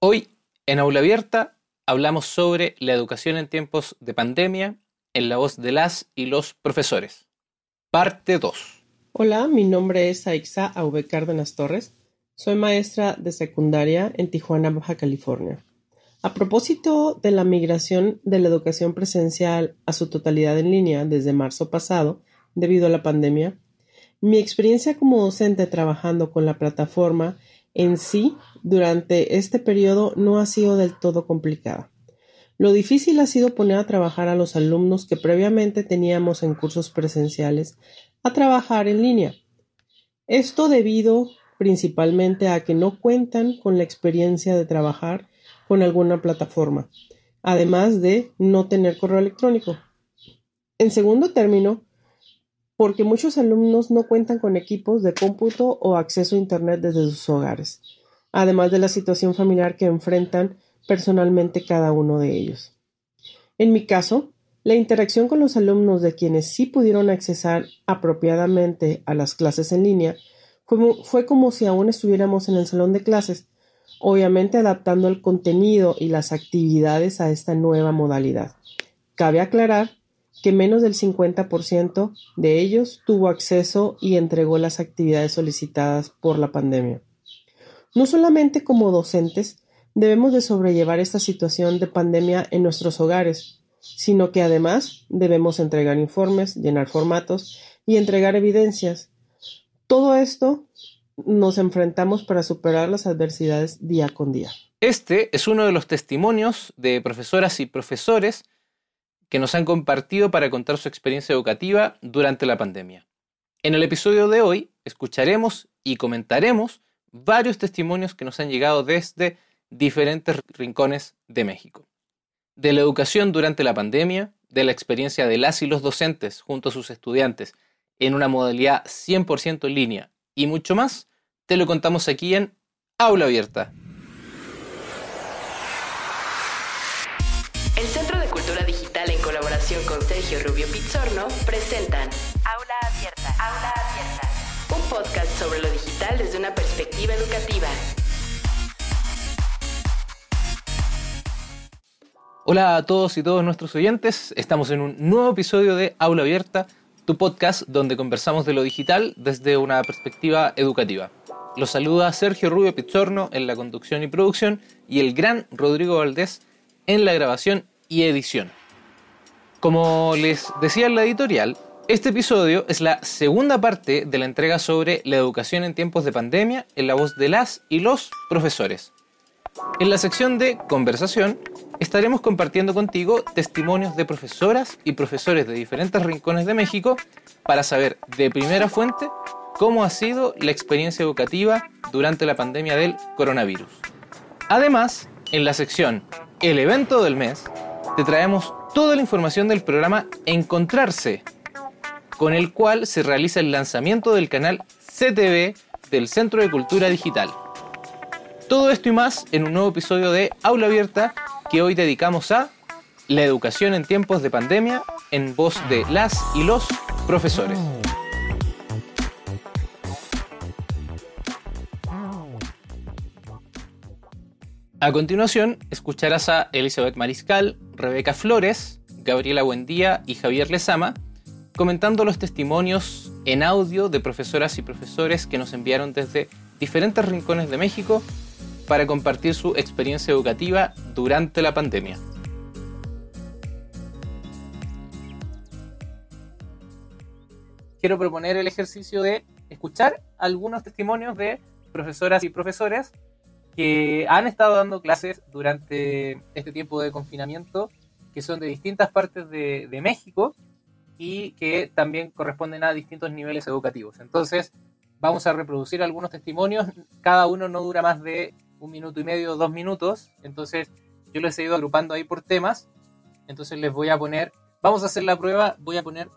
Hoy, en Aula Abierta, hablamos sobre la educación en tiempos de pandemia en la voz de las y los profesores. Parte 2. Hola, mi nombre es Aixa Aube Cárdenas Torres. Soy maestra de secundaria en Tijuana, Baja California. A propósito de la migración de la educación presencial a su totalidad en línea desde marzo pasado, debido a la pandemia, mi experiencia como docente trabajando con la plataforma en sí durante este periodo no ha sido del todo complicada. Lo difícil ha sido poner a trabajar a los alumnos que previamente teníamos en cursos presenciales a trabajar en línea. Esto debido principalmente a que no cuentan con la experiencia de trabajar con alguna plataforma, además de no tener correo electrónico. En segundo término, porque muchos alumnos no cuentan con equipos de cómputo o acceso a Internet desde sus hogares, además de la situación familiar que enfrentan personalmente cada uno de ellos. En mi caso, la interacción con los alumnos de quienes sí pudieron accesar apropiadamente a las clases en línea fue como si aún estuviéramos en el salón de clases, obviamente adaptando el contenido y las actividades a esta nueva modalidad. Cabe aclarar que menos del 50% de ellos tuvo acceso y entregó las actividades solicitadas por la pandemia. No solamente como docentes debemos de sobrellevar esta situación de pandemia en nuestros hogares, sino que además debemos entregar informes, llenar formatos y entregar evidencias. Todo esto nos enfrentamos para superar las adversidades día con día. Este es uno de los testimonios de profesoras y profesores que nos han compartido para contar su experiencia educativa durante la pandemia. En el episodio de hoy escucharemos y comentaremos varios testimonios que nos han llegado desde diferentes rincones de México. De la educación durante la pandemia, de la experiencia de las y los docentes junto a sus estudiantes en una modalidad 100% en línea y mucho más, te lo contamos aquí en Aula Abierta. Sergio Rubio Pizzorno presentan Aula Abierta. Aula Abierta. Un podcast sobre lo digital desde una perspectiva educativa. Hola a todos y todos nuestros oyentes. Estamos en un nuevo episodio de Aula Abierta, tu podcast donde conversamos de lo digital desde una perspectiva educativa. Los saluda Sergio Rubio Pizzorno en la conducción y producción y el gran Rodrigo Valdés en la grabación y edición. Como les decía en la editorial, este episodio es la segunda parte de la entrega sobre la educación en tiempos de pandemia en la voz de las y los profesores. En la sección de conversación estaremos compartiendo contigo testimonios de profesoras y profesores de diferentes rincones de México para saber de primera fuente cómo ha sido la experiencia educativa durante la pandemia del coronavirus. Además, en la sección El evento del mes, te traemos toda la información del programa Encontrarse, con el cual se realiza el lanzamiento del canal CTV del Centro de Cultura Digital. Todo esto y más en un nuevo episodio de Aula Abierta que hoy dedicamos a la educación en tiempos de pandemia en voz de las y los profesores. A continuación, escucharás a Elizabeth Mariscal, Rebeca Flores, Gabriela Buendía y Javier Lezama comentando los testimonios en audio de profesoras y profesores que nos enviaron desde diferentes rincones de México para compartir su experiencia educativa durante la pandemia. Quiero proponer el ejercicio de escuchar algunos testimonios de profesoras y profesores que han estado dando clases durante este tiempo de confinamiento, que son de distintas partes de, México y que también corresponden a distintos niveles educativos. Entonces, vamos a reproducir algunos testimonios. Cada uno no dura más de un minuto y medio, dos minutos. Entonces, yo les he ido agrupando ahí por temas. Entonces, les voy a poner, vamos a hacer la prueba, voy a poner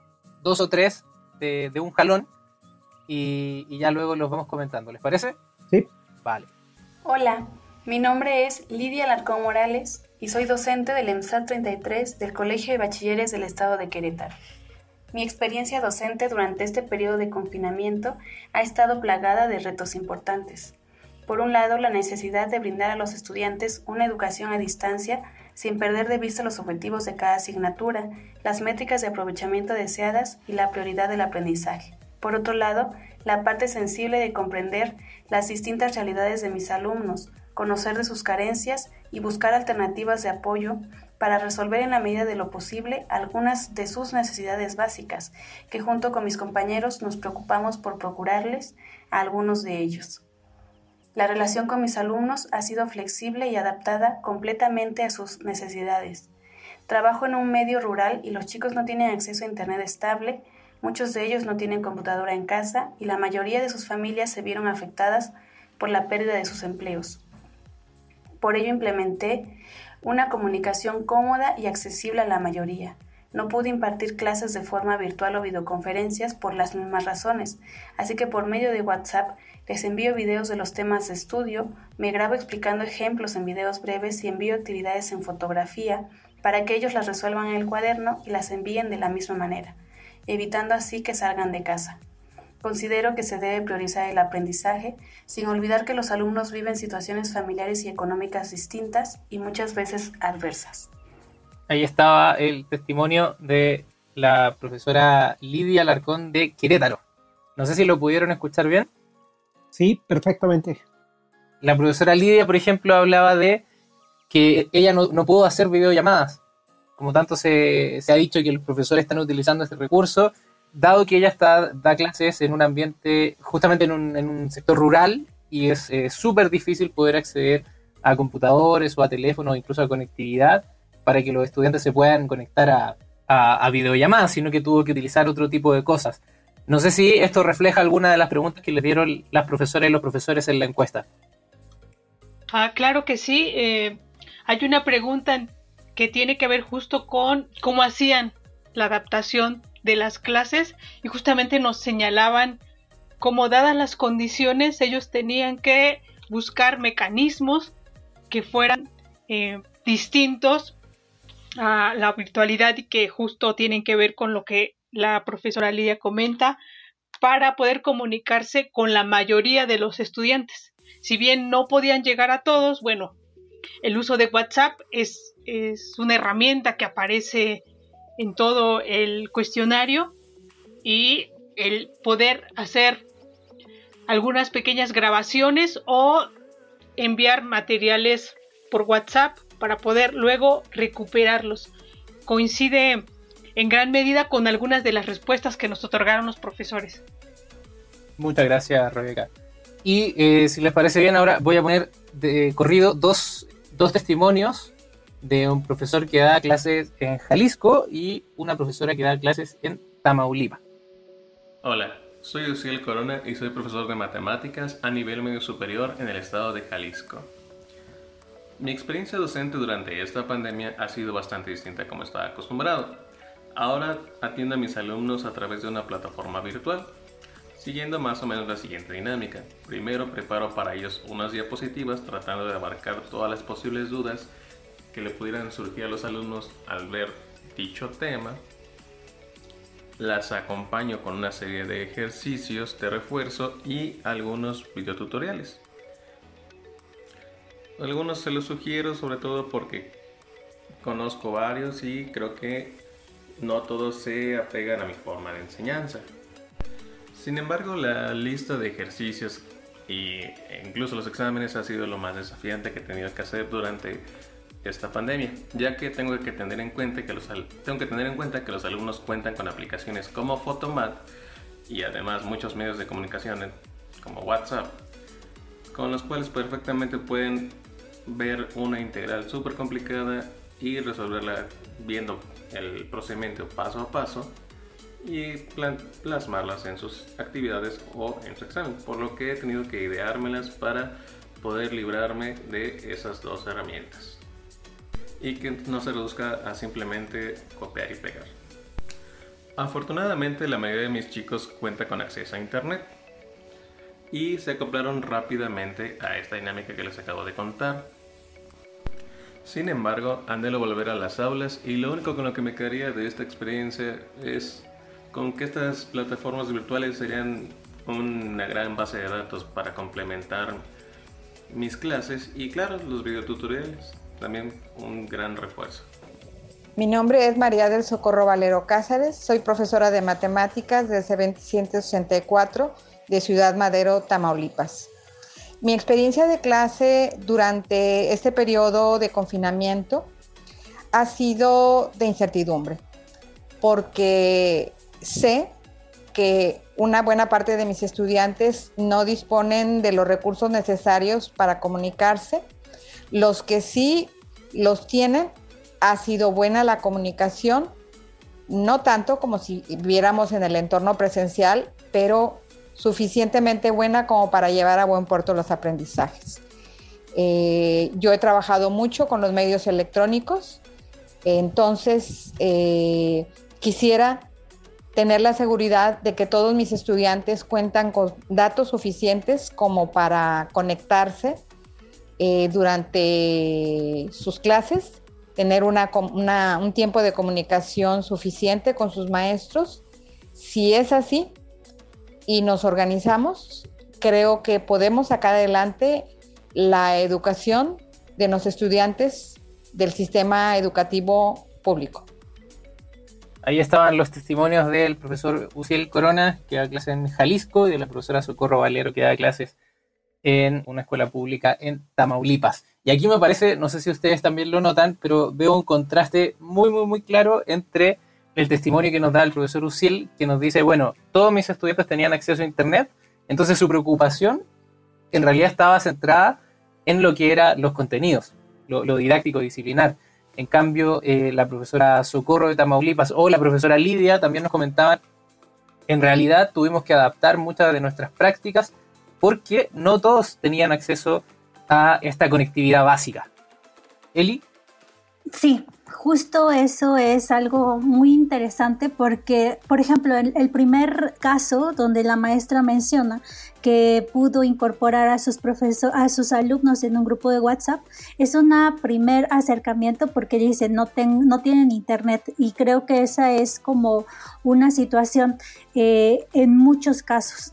dos o tres de, un jalón y, y ya luego los vamos comentando. ¿Les parece? Sí. Vale. Hola, mi nombre es Lidia Larcón Morales y soy docente del EMSAT 33 del Colegio de Bachilleres del Estado de Querétaro. Mi experiencia docente durante este periodo de confinamiento ha estado plagada de retos importantes. Por un lado, la necesidad de brindar a los estudiantes una educación a distancia sin perder de vista los objetivos de cada asignatura, las métricas de aprovechamiento deseadas y la prioridad del aprendizaje. Por otro lado, la parte sensible de comprender las distintas realidades de mis alumnos, conocer de sus carencias y buscar alternativas de apoyo para resolver en la medida de lo posible algunas de sus necesidades básicas, que junto con mis compañeros nos preocupamos por procurarles a algunos de ellos. La relación con mis alumnos ha sido flexible y adaptada completamente a sus necesidades. Trabajo en un medio rural y los chicos no tienen acceso a Internet estable, muchos de ellos no tienen computadora en casa y la mayoría de sus familias se vieron afectadas por la pérdida de sus empleos. Por ello implementé una comunicación cómoda y accesible a la mayoría. No pude impartir clases de forma virtual o videoconferencias por las mismas razones, así que por medio de WhatsApp les envío videos de los temas de estudio, me grabo explicando ejemplos en videos breves y envío actividades en fotografía para que ellos las resuelvan en el cuaderno y las envíen de la misma manera, evitando así que salgan de casa. Considero que se debe priorizar el aprendizaje, sin olvidar que los alumnos viven situaciones familiares y económicas distintas y muchas veces adversas. Ahí estaba el testimonio de la profesora Lidia Larcón de Querétaro. No sé si lo pudieron escuchar bien. Sí, perfectamente. La profesora Lidia, por ejemplo, hablaba de que ella no, no pudo hacer videollamadas. Como tanto se, ha dicho que los profesores están utilizando este recurso, dado que ella está, da clases en un ambiente, justamente en un, sector rural, y es súper difícil poder acceder a computadores o a teléfonos, incluso a conectividad, para que los estudiantes se puedan conectar a, a videollamadas, sino que tuvo que utilizar otro tipo de cosas. No sé si esto refleja alguna de las preguntas que les dieron las profesoras y los profesores en la encuesta. Ah, claro que sí. Eh, hay una pregunta que tiene que ver justo con cómo hacían la adaptación de las clases y justamente nos señalaban cómo dadas las condiciones ellos tenían que buscar mecanismos que fueran eh, distintos a la virtualidad y que justo tienen que ver con lo que la profesora Lidia comenta, para poder comunicarse con la mayoría de los estudiantes. Si bien no podían llegar a todos, bueno, el uso de WhatsApp es, es una herramienta que aparece en todo el cuestionario y el poder hacer algunas pequeñas grabaciones o enviar materiales por WhatsApp para poder luego recuperarlos. Coincide en gran medida con algunas de las respuestas que nos otorgaron los profesores. Muchas gracias, Rebeca. Y eh, si les parece bien, ahora voy a poner de corrido dos, dos testimonios de un profesor que da clases en Jalisco y una profesora que da clases en Tamaulipas. Hola, soy Luciel Corona y soy profesor de matemáticas a nivel medio superior en el estado de Jalisco. Mi experiencia docente durante esta pandemia ha sido bastante distinta a como estaba acostumbrado. Ahora atiendo a mis alumnos a través de una plataforma virtual, siguiendo más o menos la siguiente dinámica. Primero preparo para ellos unas diapositivas tratando de abarcar todas las posibles dudas que le pudieran surgir a los alumnos al ver dicho tema. Las acompaño con una serie de ejercicios de refuerzo y algunos videotutoriales. Algunos se los sugiero sobre todo porque conozco varios y creo que no todos se apegan a mi forma de enseñanza. Sin embargo, la lista de ejercicios e incluso los exámenes ha sido lo más desafiante que he tenido que hacer durante esta pandemia, ya que tengo que tener en cuenta que los, tengo que tener en cuenta que los alumnos cuentan con aplicaciones como Photomat y además muchos medios de comunicación como WhatsApp, con los cuales perfectamente pueden ver una integral súper complicada y resolverla viendo el procedimiento paso a paso y plasmarlas en sus actividades o en su examen, por lo que he tenido que ideármelas para poder librarme de esas dos herramientas y que no se reduzca a simplemente copiar y pegar. Afortunadamente la mayoría de mis chicos cuenta con acceso a internet y se acoplaron rápidamente a esta dinámica que les acabo de contar sin embargo, anhelo volver a las aulas y lo único con lo que me quedaría de esta experiencia es con que estas plataformas virtuales serían una gran base de datos para complementar mis clases y claro, los videotutoriales, también un gran refuerzo. Mi nombre es María del Socorro Valero Cáceres, soy profesora de matemáticas desde 1964 de Ciudad Madero, Tamaulipas. Mi experiencia de clase durante este periodo de confinamiento ha sido de incertidumbre, porque sé que una buena parte de mis estudiantes no disponen de los recursos necesarios para comunicarse. Los que sí los tienen, ha sido buena la comunicación, no tanto como si viviéramos en el entorno presencial, pero suficientemente buena como para llevar a buen puerto los aprendizajes. Eh, yo he trabajado mucho con los medios electrónicos, entonces eh, quisiera tener la seguridad de que todos mis estudiantes cuentan con datos suficientes como para conectarse eh, durante sus clases, tener un tiempo de comunicación suficiente con sus maestros. Si es así y nos organizamos, creo que podemos sacar adelante la educación de los estudiantes del sistema educativo público. Ahí estaban los testimonios del profesor Uciel Corona, que da clases en Jalisco, y de la profesora Socorro Valero, que da clases en una escuela pública en Tamaulipas. Y aquí me parece, no sé si ustedes también lo notan, pero veo un contraste muy, muy, muy claro entre el testimonio que nos da el profesor Uciel, que nos dice, bueno, todos mis estudiantes tenían acceso a Internet, entonces su preocupación en realidad estaba centrada en lo que eran los contenidos, lo, lo didáctico disciplinar. En cambio, eh, la profesora Socorro de Tamaulipas o la profesora Lidia también nos comentaban, en realidad tuvimos que adaptar muchas de nuestras prácticas porque no todos tenían acceso a esta conectividad básica. Eli. Sí, justo eso es algo muy interesante porque, por ejemplo, el, el primer caso donde la maestra menciona que pudo incorporar a sus profesores, a sus alumnos en un grupo de WhatsApp, es un primer acercamiento porque dice no, no tienen internet y creo que esa es como una situación eh, en muchos casos.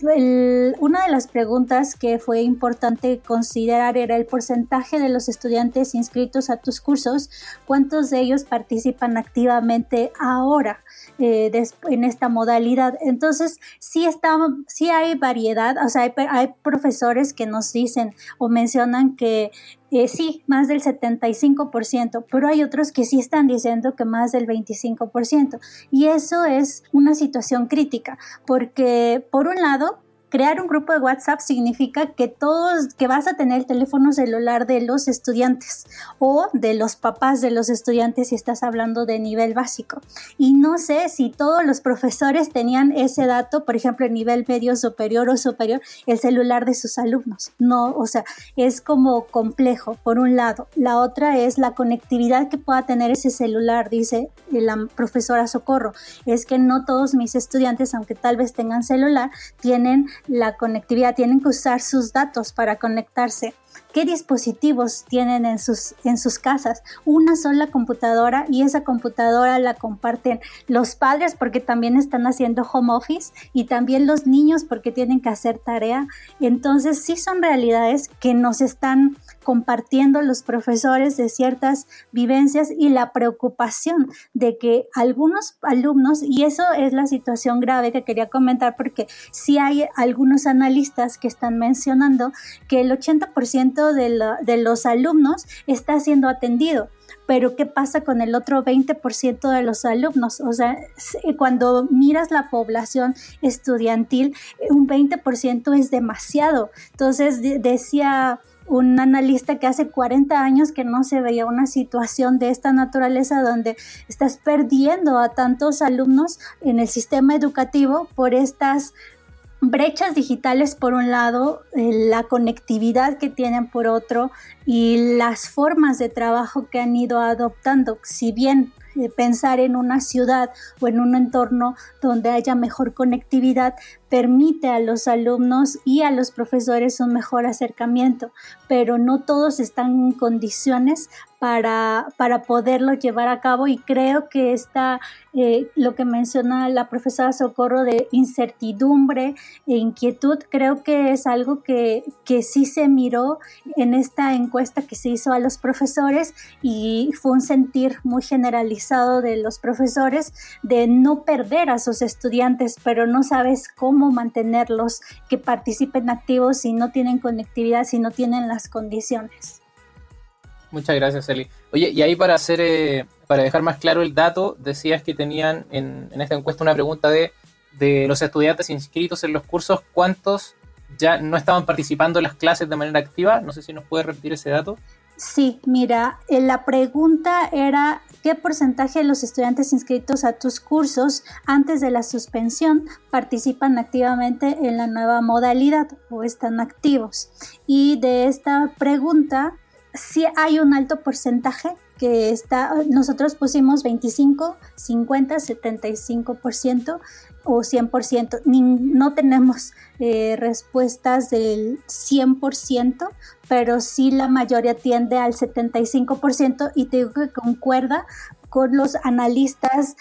una de las preguntas que fue importante considerar era el porcentaje de los estudiantes inscritos a tus cursos, cuántos de ellos participan activamente ahora. Eh, en esta modalidad. Entonces, sí, está, sí hay variedad, o sea, hay, profesores que nos dicen o mencionan que eh, sí, más del 75%, pero hay otros que sí están diciendo que más del 25%. Y eso es una situación crítica, porque por un lado, crear un grupo de WhatsApp significa que todos, que vas a tener el teléfono celular de los estudiantes o de los papás de los estudiantes si estás hablando de nivel básico. Y no sé si todos los profesores tenían ese dato, por ejemplo, en nivel medio superior o superior, el celular de sus alumnos. No, o sea, es como complejo, por un lado. La otra es la conectividad que pueda tener ese celular, dice la profesora Socorro. Es que no todos mis estudiantes, aunque tal vez tengan celular, tienen la conectividad, tienen que usar sus datos para conectarse qué dispositivos tienen en sus, en sus casas. Una sola computadora y esa computadora la comparten los padres porque también están haciendo home office y también los niños porque tienen que hacer tarea. Entonces sí son realidades que nos están compartiendo los profesores de ciertas vivencias y la preocupación de que algunos alumnos, y eso es la situación grave que quería comentar porque sí hay algunos analistas que están mencionando que el 80% de, los alumnos está siendo atendido pero ¿qué pasa con el otro 20% de los alumnos? O sea, cuando miras la población estudiantil, un 20% es demasiado. Entonces, decía un analista que hace 40 años que no se veía una situación de esta naturaleza donde estás perdiendo a tantos alumnos en el sistema educativo por estas brechas digitales por un lado, eh, la conectividad que tienen por otro y las formas de trabajo que han ido adoptando. Si bien eh, pensar en una ciudad o en un entorno donde haya mejor conectividad permite a los alumnos y a los profesores un mejor acercamiento, pero no todos están en condiciones para, para poderlo llevar a cabo y creo que está eh, lo que menciona la profesora Socorro de incertidumbre e inquietud, creo que es algo que, que sí se miró en esta encuesta que se hizo a los profesores y fue un sentir muy generalizado de los profesores de no perder a sus estudiantes, pero no sabes cómo mantenerlos que participen activos si no tienen conectividad, si no tienen las condiciones. Muchas gracias, Eli. Oye, y ahí para hacer, eh, para dejar más claro el dato, decías que tenían en, esta encuesta una pregunta de, de los estudiantes inscritos en los cursos, ¿cuántos ya no estaban participando en las clases de manera activa? No sé si nos puede repetir ese dato. Sí, mira, eh, la pregunta era qué porcentaje de los estudiantes inscritos a tus cursos antes de la suspensión participan activamente en la nueva modalidad o están activos. Y de esta pregunta, sí hay un alto porcentaje que está, nosotros pusimos 25, 50, 75% o 100%. no tenemos eh, respuestas del 100%, pero sí la mayoría tiende al 75% y te digo que concuerda con los analistas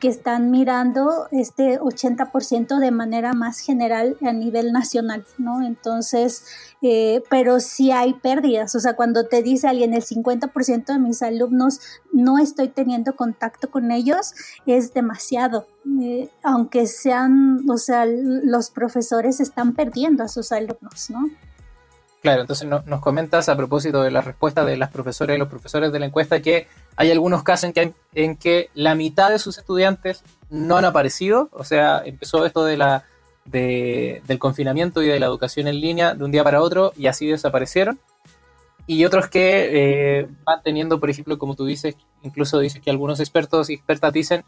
que están mirando este 80% de manera más general a nivel nacional, ¿no? Entonces, eh, pero sí hay pérdidas, o sea, cuando te dice alguien el 50% de mis alumnos no estoy teniendo contacto con ellos, es demasiado, eh, aunque sean, o sea, los profesores están perdiendo a sus alumnos, ¿no? Claro, entonces nos comentas a propósito de la respuesta de las profesoras y los profesores de la encuesta que hay algunos casos en que, en que la mitad de sus estudiantes no han aparecido, o sea, empezó esto de la, del confinamiento y de la educación en línea de un día para otro y así desaparecieron. Y otros que eh, van teniendo, por ejemplo, como tú dices, incluso dices que algunos expertos y expertas dicen,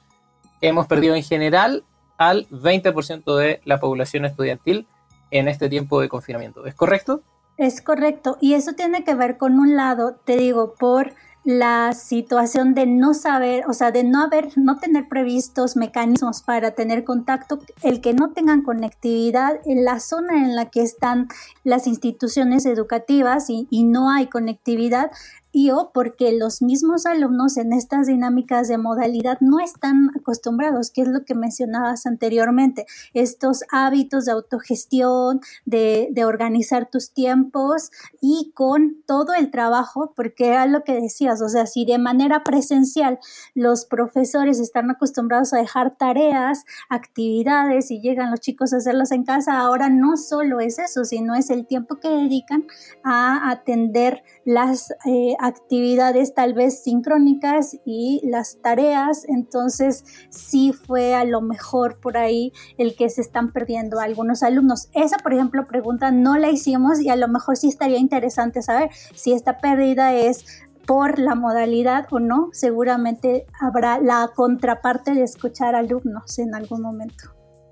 hemos perdido en general al 20% de la población estudiantil en este tiempo de confinamiento. ¿Es correcto? Es correcto. Y eso tiene que ver con un lado, te digo, por la situación de no saber, o sea, de no haber, no tener previstos mecanismos para tener contacto, el que no tengan conectividad en la zona en la que están las instituciones educativas y, y no hay conectividad, y o porque los mismos alumnos en estas dinámicas de modalidad no están acostumbrados, que es lo que mencionabas anteriormente, estos hábitos de autogestión, de, de organizar tus tiempos y con todo el trabajo, porque era lo que decías, o sea, si de manera presencial los profesores están acostumbrados a dejar tareas, actividades y llegan los chicos a hacerlas en casa, ahora no solo es eso, sino es el tiempo que dedican a atender las eh, actividades tal vez sincrónicas y las tareas, entonces sí fue a lo mejor por ahí el que se están perdiendo algunos alumnos. Esa, por ejemplo, pregunta no la hicimos y a lo mejor sí estaría interesante saber si esta pérdida es por la modalidad o no, seguramente habrá la contraparte de escuchar alumnos en algún momento.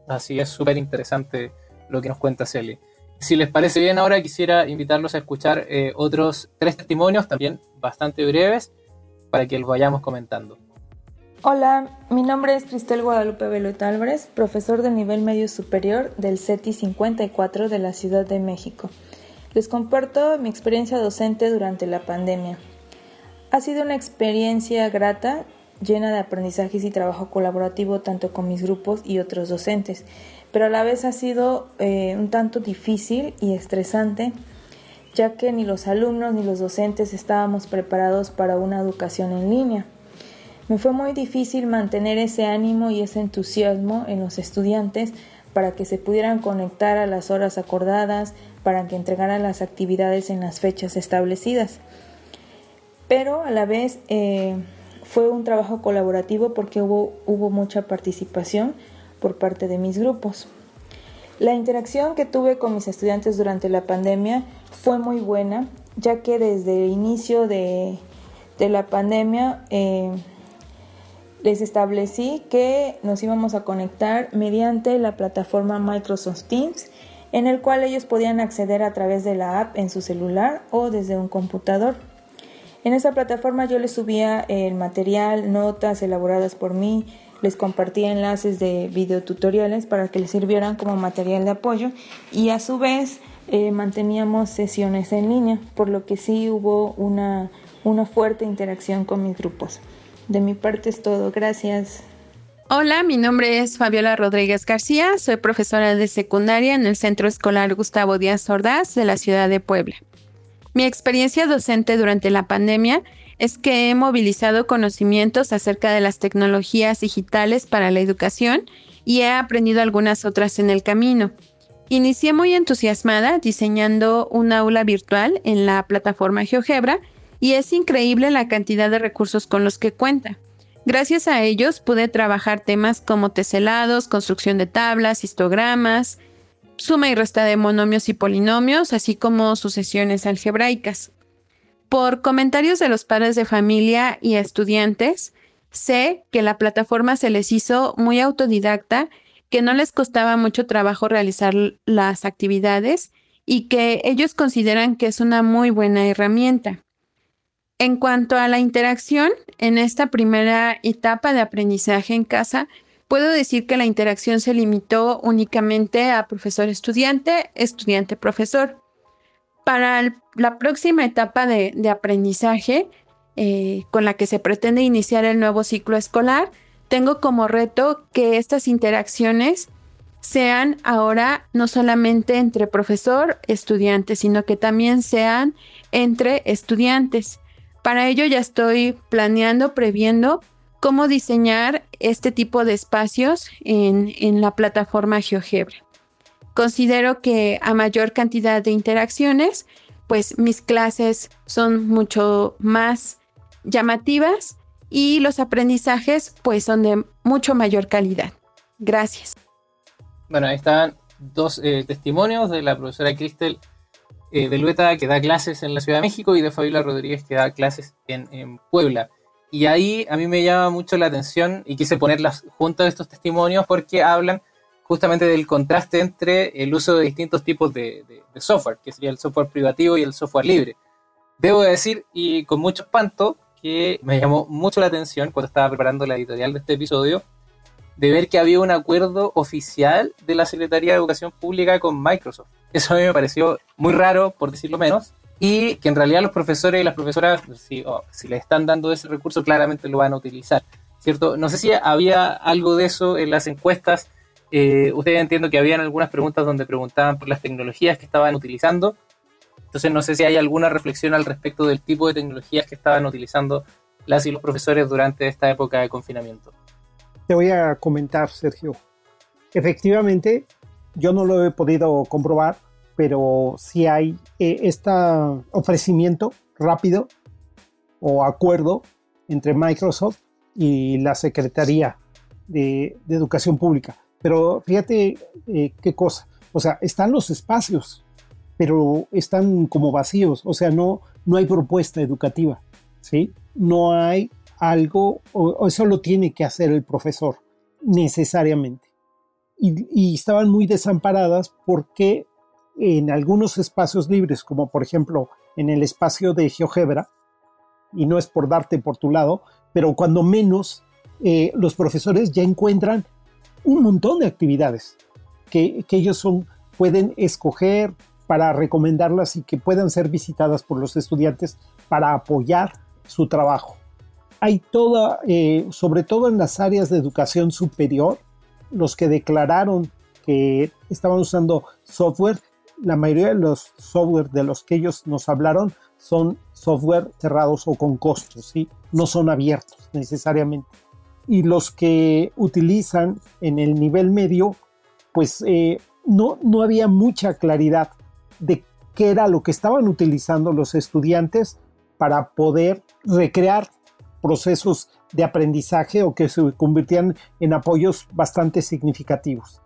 Así es, súper interesante lo que nos cuenta Celia. Si les parece bien, ahora quisiera invitarlos a escuchar eh, otros tres testimonios, también bastante breves, para que los vayamos comentando. Hola, mi nombre es Cristel Guadalupe Veloet Álvarez, profesor de nivel medio superior del CETI 54 de la Ciudad de México. Les comparto mi experiencia docente durante la pandemia. Ha sido una experiencia grata, llena de aprendizajes y trabajo colaborativo tanto con mis grupos y otros docentes pero a la vez ha sido eh, un tanto difícil y estresante, ya que ni los alumnos ni los docentes estábamos preparados para una educación en línea. Me fue muy difícil mantener ese ánimo y ese entusiasmo en los estudiantes para que se pudieran conectar a las horas acordadas, para que entregaran las actividades en las fechas establecidas. Pero a la vez eh, fue un trabajo colaborativo porque hubo, hubo mucha participación por parte de mis grupos. La interacción que tuve con mis estudiantes durante la pandemia fue muy buena, ya que desde el inicio de, la pandemia eh, les establecí que nos íbamos a conectar mediante la plataforma Microsoft Teams, en el cual ellos podían acceder a través de la app en su celular o desde un computador. En esa plataforma yo les subía el material, notas elaboradas por mí, les compartía enlaces de videotutoriales para que les sirvieran como material de apoyo y a su vez eh, manteníamos sesiones en línea, por lo que sí hubo una, una fuerte interacción con mis grupos. De mi parte es todo, gracias. Hola, mi nombre es Fabiola Rodríguez García, soy profesora de secundaria en el Centro Escolar Gustavo Díaz Ordaz de la ciudad de Puebla. Mi experiencia docente durante la pandemia es que he movilizado conocimientos acerca de las tecnologías digitales para la educación y he aprendido algunas otras en el camino. Inicié muy entusiasmada diseñando un aula virtual en la plataforma GeoGebra y es increíble la cantidad de recursos con los que cuenta. Gracias a ellos pude trabajar temas como teselados, construcción de tablas, histogramas, suma y resta de monomios y polinomios, así como sucesiones algebraicas. Por comentarios de los padres de familia y estudiantes, sé que la plataforma se les hizo muy autodidacta que no les costaba mucho trabajo realizar las actividades y que ellos consideran que es una muy buena herramienta. En cuanto a la interacción, en esta primera etapa de aprendizaje en casa, puedo decir que la interacción se limitó únicamente a profesor-estudiante, estudiante-profesor. Para la próxima etapa de, aprendizaje, eh, con la que se pretende iniciar el nuevo ciclo escolar, tengo como reto que estas interacciones sean ahora no solamente entre profesor, estudiante, sino que también sean entre estudiantes. Para ello ya estoy planeando, previendo cómo diseñar este tipo de espacios en, en la plataforma GeoGebra. Considero que a mayor cantidad de interacciones, pues mis clases son mucho más llamativas y los aprendizajes pues son de mucho mayor calidad. Gracias. Bueno, ahí están dos eh, testimonios de la profesora Cristel eh, Belueta que da clases en la Ciudad de México y de Fabiola Rodríguez que da clases en, Puebla. Y ahí a mí me llama mucho la atención y quise ponerlas junto a estos testimonios porque hablan justamente del contraste entre el uso de distintos tipos de, software, que sería el software privativo y el software libre. Debo decir, y con mucho espanto, que me llamó mucho la atención cuando estaba preparando la editorial de este episodio, de ver que había un acuerdo oficial de la Secretaría de Educación Pública con Microsoft. Eso a mí me pareció muy raro, por decirlo menos, y que en realidad los profesores y las profesoras, si, oh, les están dando ese recurso, claramente lo van a utilizar, ¿cierto? No sé si había algo de eso en las encuestas. Eh, ustedes entiendo que habían algunas preguntas donde preguntaban por las tecnologías que estaban utilizando. Entonces no sé si hay alguna reflexión al respecto del tipo de tecnologías que estaban utilizando las y los profesores durante esta época de confinamiento. Te voy a comentar, Sergio. Efectivamente, yo no lo he podido comprobar, pero sí hay eh, este ofrecimiento rápido o acuerdo entre Microsoft y la Secretaría de, Educación Pública. Pero fíjate eh, qué cosa. O sea, están los espacios pero están como vacíos, o sea, no, no hay propuesta educativa, ¿sí? No hay algo, o, eso lo tiene que hacer el profesor, necesariamente. Y, estaban muy desamparadas porque en algunos espacios libres, como por ejemplo en el espacio de GeoGebra, y no es por darte por tu lado, pero cuando menos eh, los profesores ya encuentran un montón de actividades que, que ellos son, pueden escoger, para recomendarlas y que puedan ser visitadas por los estudiantes para apoyar su trabajo. Hay toda, eh, sobre todo en las áreas de educación superior, los que declararon que estaban usando software, la mayoría de los software de los que ellos nos hablaron son software cerrados o con costos, ¿sí? no son abiertos necesariamente. Y los que utilizan en el nivel medio, pues eh, no, no había mucha claridad de qué era lo que estaban utilizando los estudiantes para poder recrear procesos de aprendizaje o que se convirtieran en apoyos bastante significativos.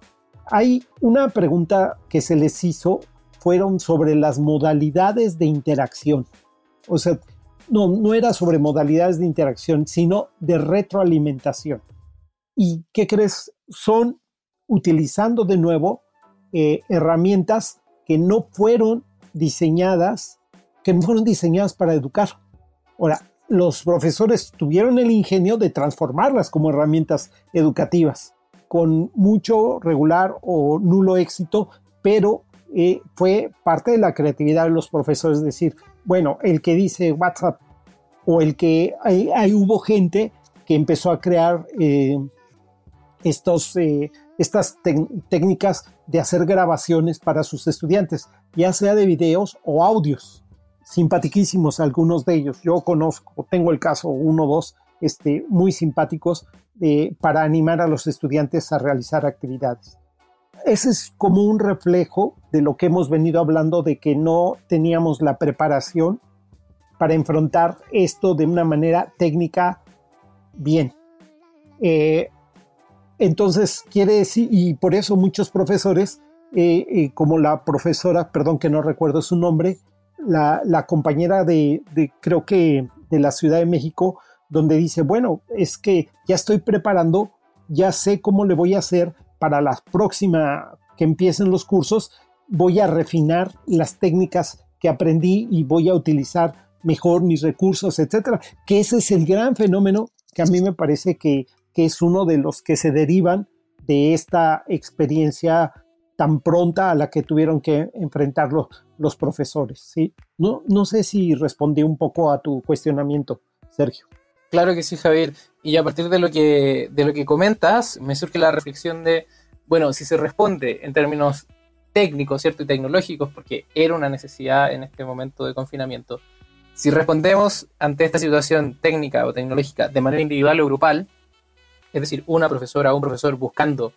Hay una pregunta que se les hizo, fueron sobre las modalidades de interacción. O sea, no, no era sobre modalidades de interacción, sino de retroalimentación. ¿Y qué crees? Son utilizando de nuevo eh, herramientas que no fueron diseñadas, que no fueron diseñadas para educar. Ahora, los profesores tuvieron el ingenio de transformarlas como herramientas educativas, con mucho regular o nulo éxito, pero eh, fue parte de la creatividad de los profesores decir, bueno, el que dice WhatsApp o el que hay, hubo gente que empezó a crear eh, estos, eh, estas técnicas de hacer grabaciones para sus estudiantes, ya sea de videos o audios. Simpaticísimos algunos de ellos. Yo conozco, tengo el caso uno o dos este, muy simpáticos eh, para animar a los estudiantes a realizar actividades. Ese es como un reflejo de lo que hemos venido hablando de que no teníamos la preparación para enfrentar esto de una manera técnica bien. Eh, entonces, quiere decir, y por eso muchos profesores, eh, eh, como la profesora, perdón que no recuerdo su nombre, la, compañera de, creo que de la Ciudad de México, donde dice, bueno, es que ya estoy preparando, ya sé cómo le voy a hacer para la próxima que empiecen los cursos, voy a refinar las técnicas que aprendí y voy a utilizar mejor mis recursos, etcétera. Que ese es el gran fenómeno que a mí me parece que, es uno de los que se derivan de esta experiencia tan pronta a la que tuvieron que enfrentar los, profesores. ¿sí? No, no sé si respondí un poco a tu cuestionamiento, Sergio. Claro que sí, Javier. Y a partir de lo que, de lo que comentas, me surge la reflexión de, bueno, si se responde en términos técnicos, ¿cierto? Y tecnológicos, porque era una necesidad en este momento de confinamiento, si respondemos ante esta situación técnica o tecnológica de manera individual o grupal, es decir, una profesora o un profesor buscando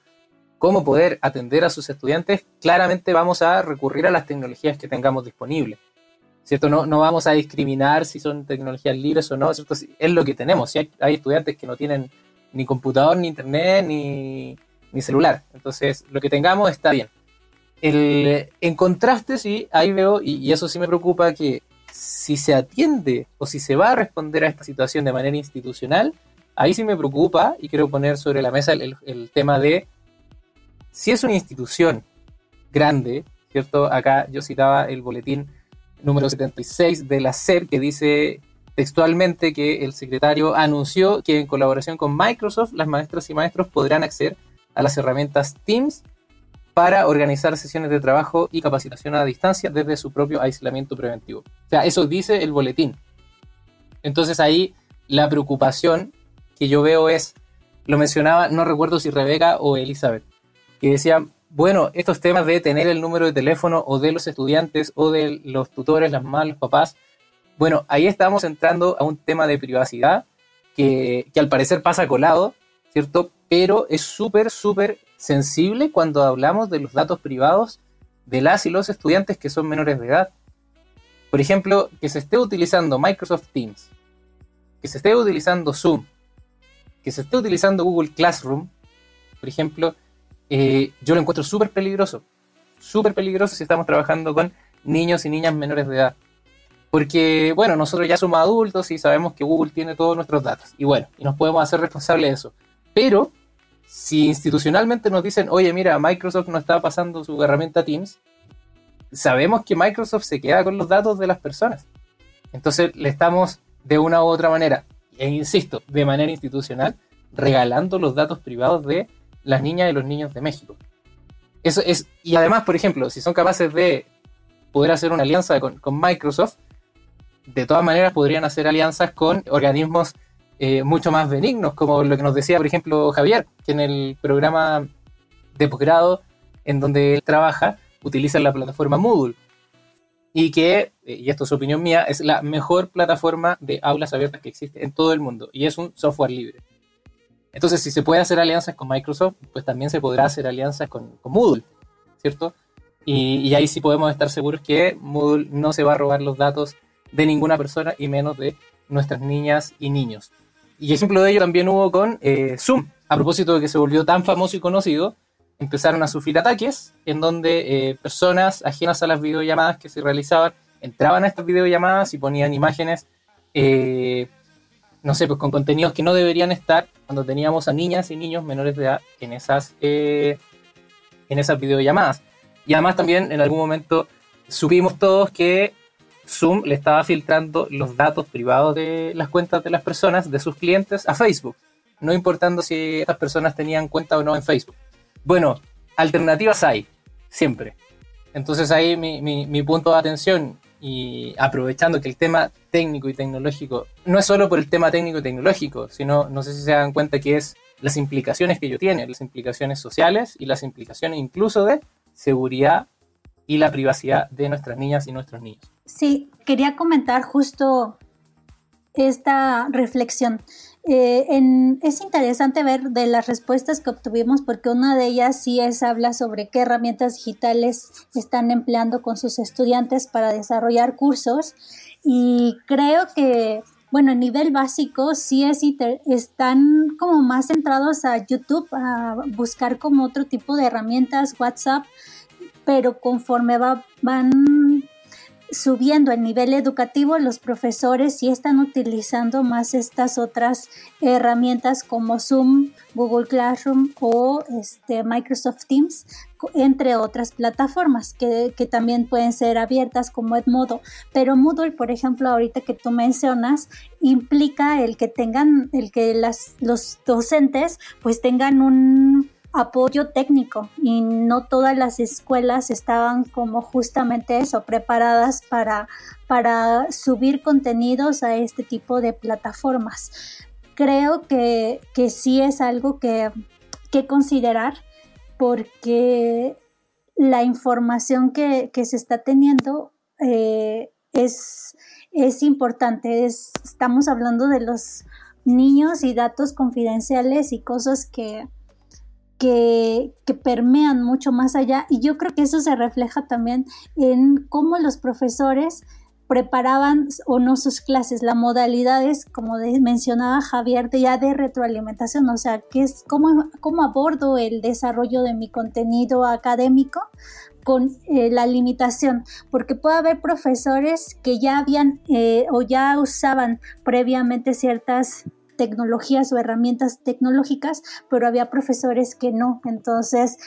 cómo poder atender a sus estudiantes, claramente vamos a recurrir a las tecnologías que tengamos disponibles. ¿Cierto? No, no vamos a discriminar si son tecnologías libres o no, ¿cierto? Es lo que tenemos. Si hay, estudiantes que no tienen ni computador, ni internet, ni, celular. Entonces, lo que tengamos está bien. en contraste, sí, ahí veo, y, eso sí me preocupa, que si se atiende o si se va a responder a esta situación de manera institucional, ahí sí me preocupa y quiero poner sobre la mesa el, tema de si es una institución grande, ¿cierto? Acá yo citaba el boletín número 76 de la SER que dice textualmente que el secretario anunció que en colaboración con Microsoft las maestras y maestros podrán acceder a las herramientas Teams para organizar sesiones de trabajo y capacitación a distancia desde su propio aislamiento preventivo. O sea, eso dice el boletín. Entonces ahí la preocupación que yo veo es, lo mencionaba, no recuerdo si Rebeca o Elizabeth, que decían, bueno, estos temas de tener el número de teléfono o de los estudiantes o de los tutores, las mamás, los papás, bueno, ahí estamos entrando a un tema de privacidad que, que al parecer pasa colado, ¿cierto? Pero es súper, súper sensible cuando hablamos de los datos privados de las y los estudiantes que son menores de edad. Por ejemplo, que se esté utilizando Microsoft Teams, que se esté utilizando Zoom, que se esté utilizando Google Classroom, por ejemplo, eh, yo lo encuentro súper peligroso. Súper peligroso si estamos trabajando con niños y niñas menores de edad. Porque, bueno, nosotros ya somos adultos y sabemos que Google tiene todos nuestros datos. Y bueno, y nos podemos hacer responsables de eso. Pero si institucionalmente nos dicen, oye, mira, Microsoft no está pasando su herramienta Teams, sabemos que Microsoft se queda con los datos de las personas. Entonces le estamos de una u otra manera, e insisto, de manera institucional, regalando los datos privados de las niñas y los niños de México. Eso es, y además, por ejemplo, si son capaces de poder hacer una alianza con, Microsoft, de todas maneras podrían hacer alianzas con organismos eh, mucho más benignos, como lo que nos decía, por ejemplo, Javier, que en el programa de posgrado en donde él trabaja, utiliza la plataforma Moodle. Y que, eh, y esto es opinión mía, es la mejor plataforma de aulas abiertas que existe en todo el mundo. Y es un software libre. Entonces, si se puede hacer alianzas con Microsoft, pues también se podrá hacer alianzas con, Moodle, ¿cierto? Y, ahí sí podemos estar seguros que Moodle no se va a robar los datos de ninguna persona y menos de nuestras niñas y niños. Y ejemplo de ello también hubo con eh, Zoom. A propósito de que se volvió tan famoso y conocido, empezaron a sufrir ataques en donde eh, personas ajenas a las videollamadas que se realizaban entraban a estas videollamadas y ponían imágenes, eh, no sé, pues con contenidos que no deberían estar cuando teníamos a niñas y niños menores de edad en esas, en esas videollamadas. Y además también en algún momento supimos todos que Zoom le estaba filtrando los datos privados de las cuentas de las personas, de sus clientes, a Facebook, no importando si estas personas tenían cuenta o no en Facebook. Bueno, alternativas hay, siempre. Entonces ahí mi, punto de atención y aprovechando que el tema técnico y tecnológico no es solo por el tema técnico y tecnológico, sino no sé si se dan cuenta que es las implicaciones que ello tiene, las implicaciones sociales y las implicaciones incluso de seguridad y la privacidad de nuestras niñas y nuestros niños. Sí, quería comentar justo esta reflexión. Eh, es interesante ver de las respuestas que obtuvimos porque una de ellas sí es habla sobre qué herramientas digitales están empleando con sus estudiantes para desarrollar cursos. Y creo que bueno, a nivel básico sí es están como más centrados a YouTube, a buscar como otro tipo de herramientas, WhatsApp, pero conforme va, van subiendo el nivel educativo, los profesores sí están utilizando más estas otras herramientas como Zoom, Google Classroom o este, Microsoft Teams, entre otras plataformas que, que, también pueden ser abiertas como Edmodo. Pero Moodle, por ejemplo, ahorita que tú mencionas, implica el que tengan, el que las, los docentes pues tengan un apoyo técnico y no todas las escuelas estaban como justamente eso, preparadas para, para subir contenidos a este tipo de plataformas. Creo que, que sí es algo que, que considerar porque la información que, que se está teniendo eh, es, es importante. estamos hablando de los niños y datos confidenciales y cosas que, que, permean mucho más allá y yo creo que eso se refleja también en cómo los profesores preparaban o no sus clases, la modalidad es, como mencionaba Javier, de ya de retroalimentación, o sea, que es cómo, abordo el desarrollo de mi contenido académico con eh, la limitación, porque puede haber profesores que ya habían eh, o ya usaban previamente ciertas tecnologías o herramientas tecnológicas, pero había profesores que no, entonces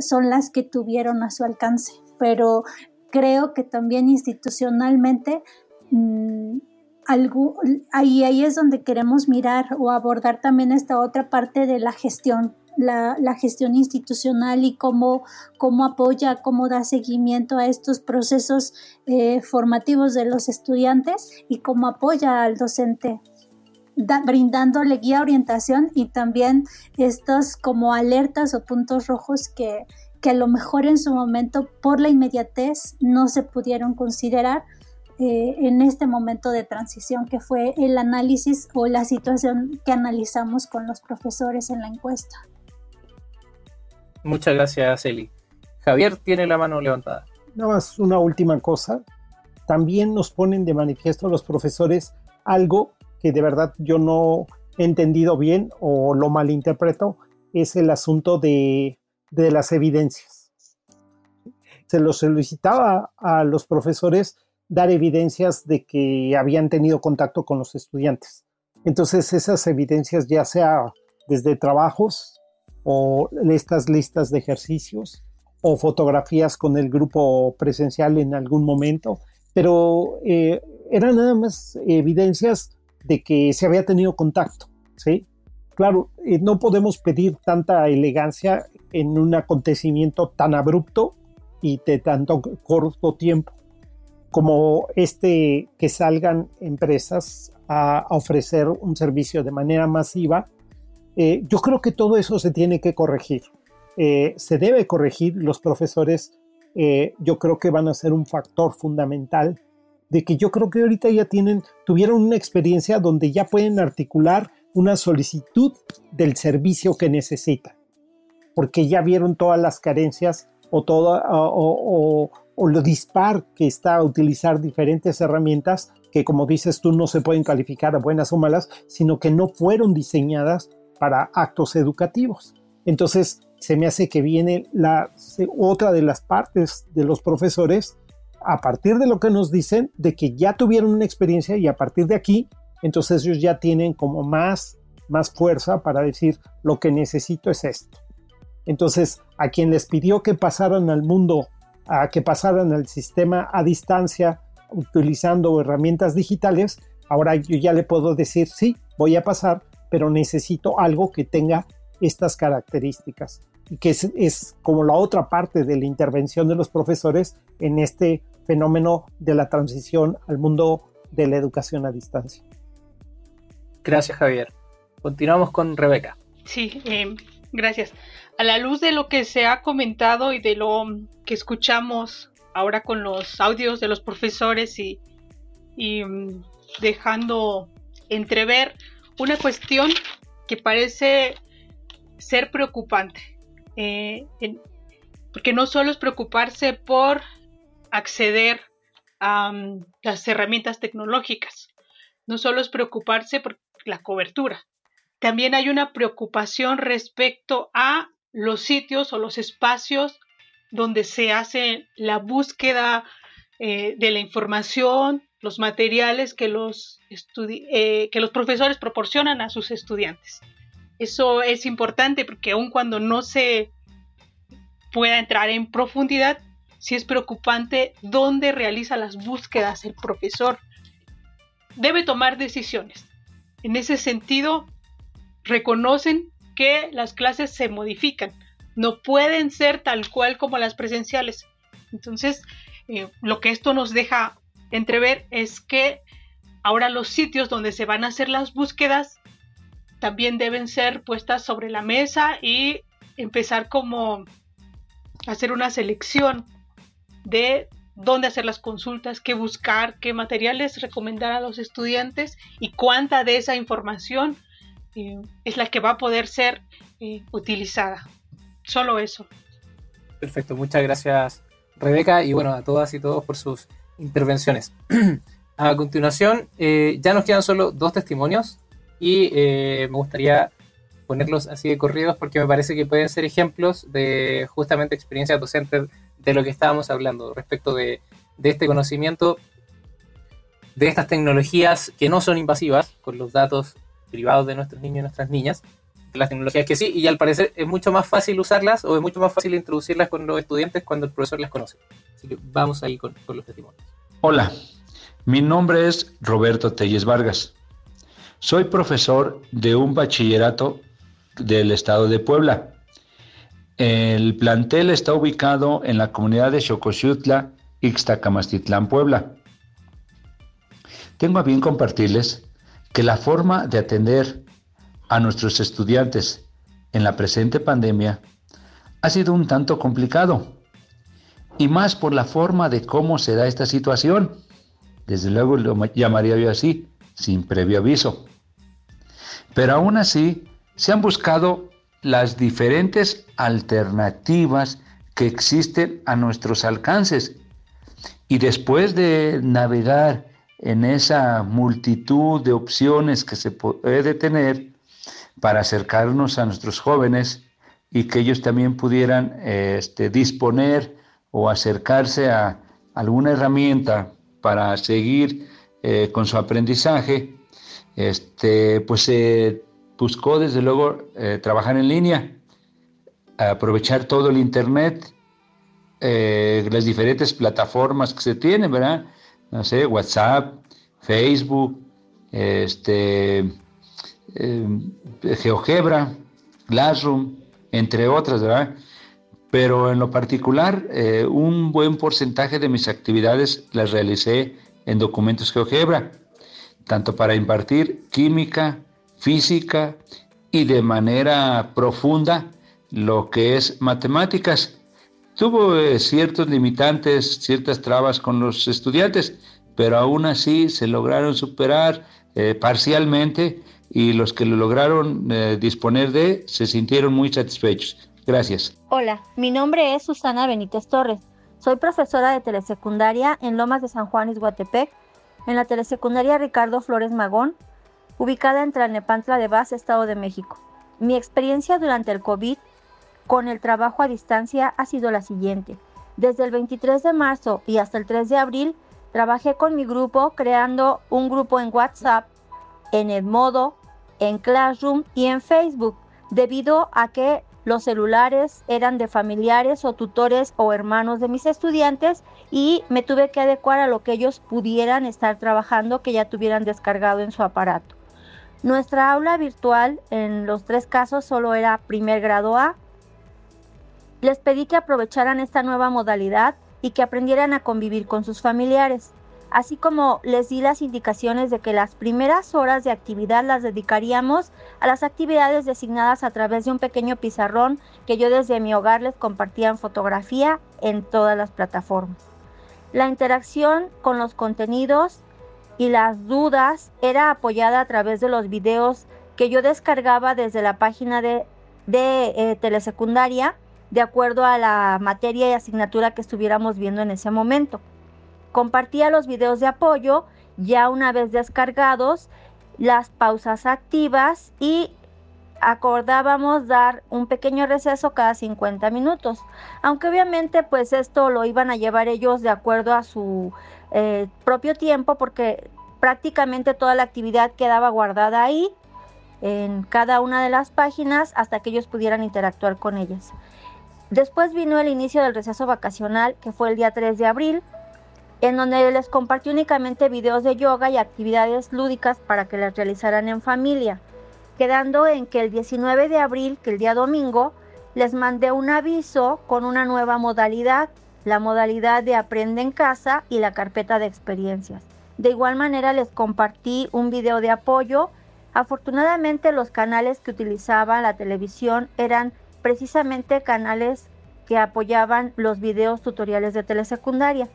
son las que tuvieron a su alcance. Pero creo que también institucionalmente mm, ahí, es donde queremos mirar o abordar también esta otra parte de la gestión, la, gestión institucional y cómo, cómo, apoya, cómo da seguimiento a estos procesos eh, formativos de los estudiantes y cómo apoya al docente brindándole guía, orientación y también estos como alertas o puntos rojos que, que a lo mejor en su momento por la inmediatez no se pudieron considerar eh, en este momento de transición que fue el análisis o la situación que analizamos con los profesores en la encuesta. Muchas gracias, Eli. Javier tiene la mano levantada. Nada más una última cosa. También nos ponen de manifiesto los profesores algo que de verdad yo no he entendido bien o lo malinterpreto, es el asunto de, las evidencias. Se lo solicitaba a los profesores dar evidencias de que habían tenido contacto con los estudiantes. Entonces esas evidencias ya sea desde trabajos o estas listas de ejercicios o fotografías con el grupo presencial en algún momento, pero eh, eran nada más evidencias de que se había tenido contacto, ¿sí? Claro, eh, no podemos pedir tanta elegancia en un acontecimiento tan abrupto y de tanto corto tiempo como este que salgan empresas a, ofrecer un servicio de manera masiva. Eh, yo creo que todo eso se tiene que corregir. Eh, se debe corregir. Los profesores yo creo que van a ser un factor fundamental de que yo creo que ahorita ya tienen, tuvieron una experiencia donde ya pueden articular una solicitud del servicio que necesitan, porque ya vieron todas las carencias o, toda, o, lo dispar que está a utilizar diferentes herramientas que como dices tú no se pueden calificar a buenas o malas, sino que no fueron diseñadas para actos educativos. Entonces, se me hace que viene la otra de las partes de los profesores a partir de lo que nos dicen, de que ya tuvieron una experiencia y a partir de aquí, entonces ellos ya tienen como más, más fuerza para decir lo que necesito es esto. Entonces, a quien les pidió que pasaran al mundo, a que pasaran al sistema a distancia utilizando herramientas digitales, ahora yo ya le puedo decir, sí, voy a pasar, pero necesito algo que tenga estas características y que es, como la otra parte de la intervención de los profesores en este fenómeno de la transición al mundo de la educación a distancia. Gracias, Javier. Continuamos con Rebeca. Sí, eh, gracias. A la luz de lo que se ha comentado y de lo que escuchamos ahora con los audios de los profesores y, mm, dejando entrever una cuestión que parece ser preocupante. Eh, porque no solo es preocuparse por acceder a mm, las herramientas tecnológicas, no solo es preocuparse por la cobertura, también hay una preocupación respecto a los sitios o los espacios donde se hace la búsqueda eh, de la información, los materiales que los, eh, que los profesores proporcionan a sus estudiantes. Eso es importante porque aun cuando no se pueda entrar en profundidad, sí es preocupante dónde realiza las búsquedas el profesor. Debe tomar decisiones. En ese sentido, reconocen que las clases se modifican, no pueden ser tal cual como las presenciales. Entonces, eh, lo que esto nos deja entrever es que ahora los sitios donde se van a hacer las búsquedas también deben ser puestas sobre la mesa y empezar como hacer una selección de dónde hacer las consultas, qué buscar, qué materiales recomendar a los estudiantes y cuánta de esa información eh, es la que va a poder ser eh, utilizada. Solo eso. Perfecto, muchas gracias Rebeca y bueno, a todas y todos por sus intervenciones. a continuación, eh, ya nos quedan solo dos testimonios y me gustaría ponerlos así de corridos porque me parece que pueden ser ejemplos de justamente experiencias docentes de lo que estábamos hablando respecto de, de este conocimiento de estas tecnologías que no son invasivas con los datos privados de nuestros niños y nuestras niñas, las tecnologías que sí, y al parecer es mucho más fácil usarlas o es mucho más fácil introducirlas con los estudiantes cuando el profesor las conoce. Así que vamos ahí con, los testimonios. Hola, mi nombre es Roberto Telles Vargas. Soy profesor de un bachillerato del estado de Puebla. El plantel está ubicado en la comunidad de Xocoxiutla, Ixtacamastitlán, Puebla. Tengo a bien compartirles que la forma de atender a nuestros estudiantes en la presente pandemia ha sido un tanto complicado, y más por la forma de cómo se da esta situación. Desde luego lo llamaría yo así, sin previo aviso. Pero aún así, se han buscado las diferentes alternativas que existen a nuestros alcances. Y después de navegar en esa multitud de opciones que se puede tener para acercarnos a nuestros jóvenes y que ellos también pudieran este, disponer o acercarse a alguna herramienta para seguir eh, con su aprendizaje, este, pues se buscó desde luego eh, trabajar en línea, aprovechar todo el Internet, eh, las diferentes plataformas que se tienen, ¿verdad? no sé, WhatsApp, Facebook, este, eh, GeoGebra, Classroom, entre otras, ¿verdad? Pero en lo particular, un buen porcentaje de mis actividades las realicé en documentos GeoGebra, tanto para impartir química, física y de manera profunda lo que es matemáticas. Tuvo eh, ciertos limitantes, ciertas trabas con los estudiantes, pero aún así se lograron superar eh, parcialmente y los que lo lograron eh, disponer de se sintieron muy satisfechos. Gracias. Hola, mi nombre es Susana Benítez Torres. Soy profesora de telesecundaria en Lomas de San Juan, Izhuatepec, en la telesecundaria Ricardo Flores Magón, ubicada en Tlalnepantla de Vaz, Estado de México. Mi experiencia durante el COVID con el trabajo a distancia ha sido la siguiente. Desde el 23 de marzo y hasta el 3 de abril, trabajé con mi grupo creando un grupo en WhatsApp, en Edmodo, en Classroom y en Facebook, debido a que los celulares eran de familiares o tutores o hermanos de mis estudiantes y me tuve que adecuar a lo que ellos pudieran estar trabajando, que ya tuvieran descargado en su aparato. Nuestra aula virtual en los tres casos solo era primer grado A, les pedí que aprovecharan esta nueva modalidad y que aprendieran a convivir con sus familiares. Así como les di las indicaciones de que las primeras horas de actividad las dedicaríamos a las actividades designadas a través de un pequeño pizarrón que yo desde mi hogar les compartía en fotografía en todas las plataformas. La interacción con los contenidos y las dudas era apoyada a través de los videos que yo descargaba desde la página de, de eh, telesecundaria de acuerdo a la materia y asignatura que estuviéramos viendo en ese momento. Compartía los videos de apoyo ya una vez descargados, las pausas activas y acordábamos dar un pequeño receso cada 50 minutos. Aunque obviamente pues esto lo iban a llevar ellos de acuerdo a su eh, propio tiempo porque prácticamente toda la actividad quedaba guardada ahí en cada una de las páginas hasta que ellos pudieran interactuar con ellas. Después vino el inicio del receso vacacional, que fue el día 3 de abril, en donde les compartí únicamente videos de yoga y actividades lúdicas para que las realizaran en familia, quedando en que el 19 de abril, que el día domingo, les mandé un aviso con una nueva modalidad, la modalidad de Aprende en casa y la carpeta de experiencias. De igual manera les compartí un video de apoyo. Afortunadamente los canales que utilizaba la televisión eran precisamente canales que apoyaban los videos tutoriales de telesecundaria,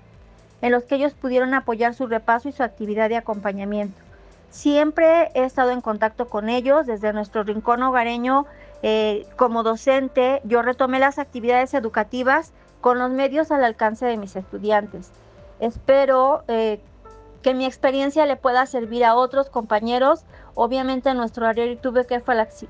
en los que ellos pudieron apoyar su repaso y su actividad de acompañamiento. Siempre he estado en contacto con ellos desde nuestro rincón hogareño. Eh, como docente, yo retomé las actividades educativas con los medios al alcance de mis estudiantes. Espero eh, que mi experiencia le pueda servir a otros compañeros. Obviamente nuestro horario tuve que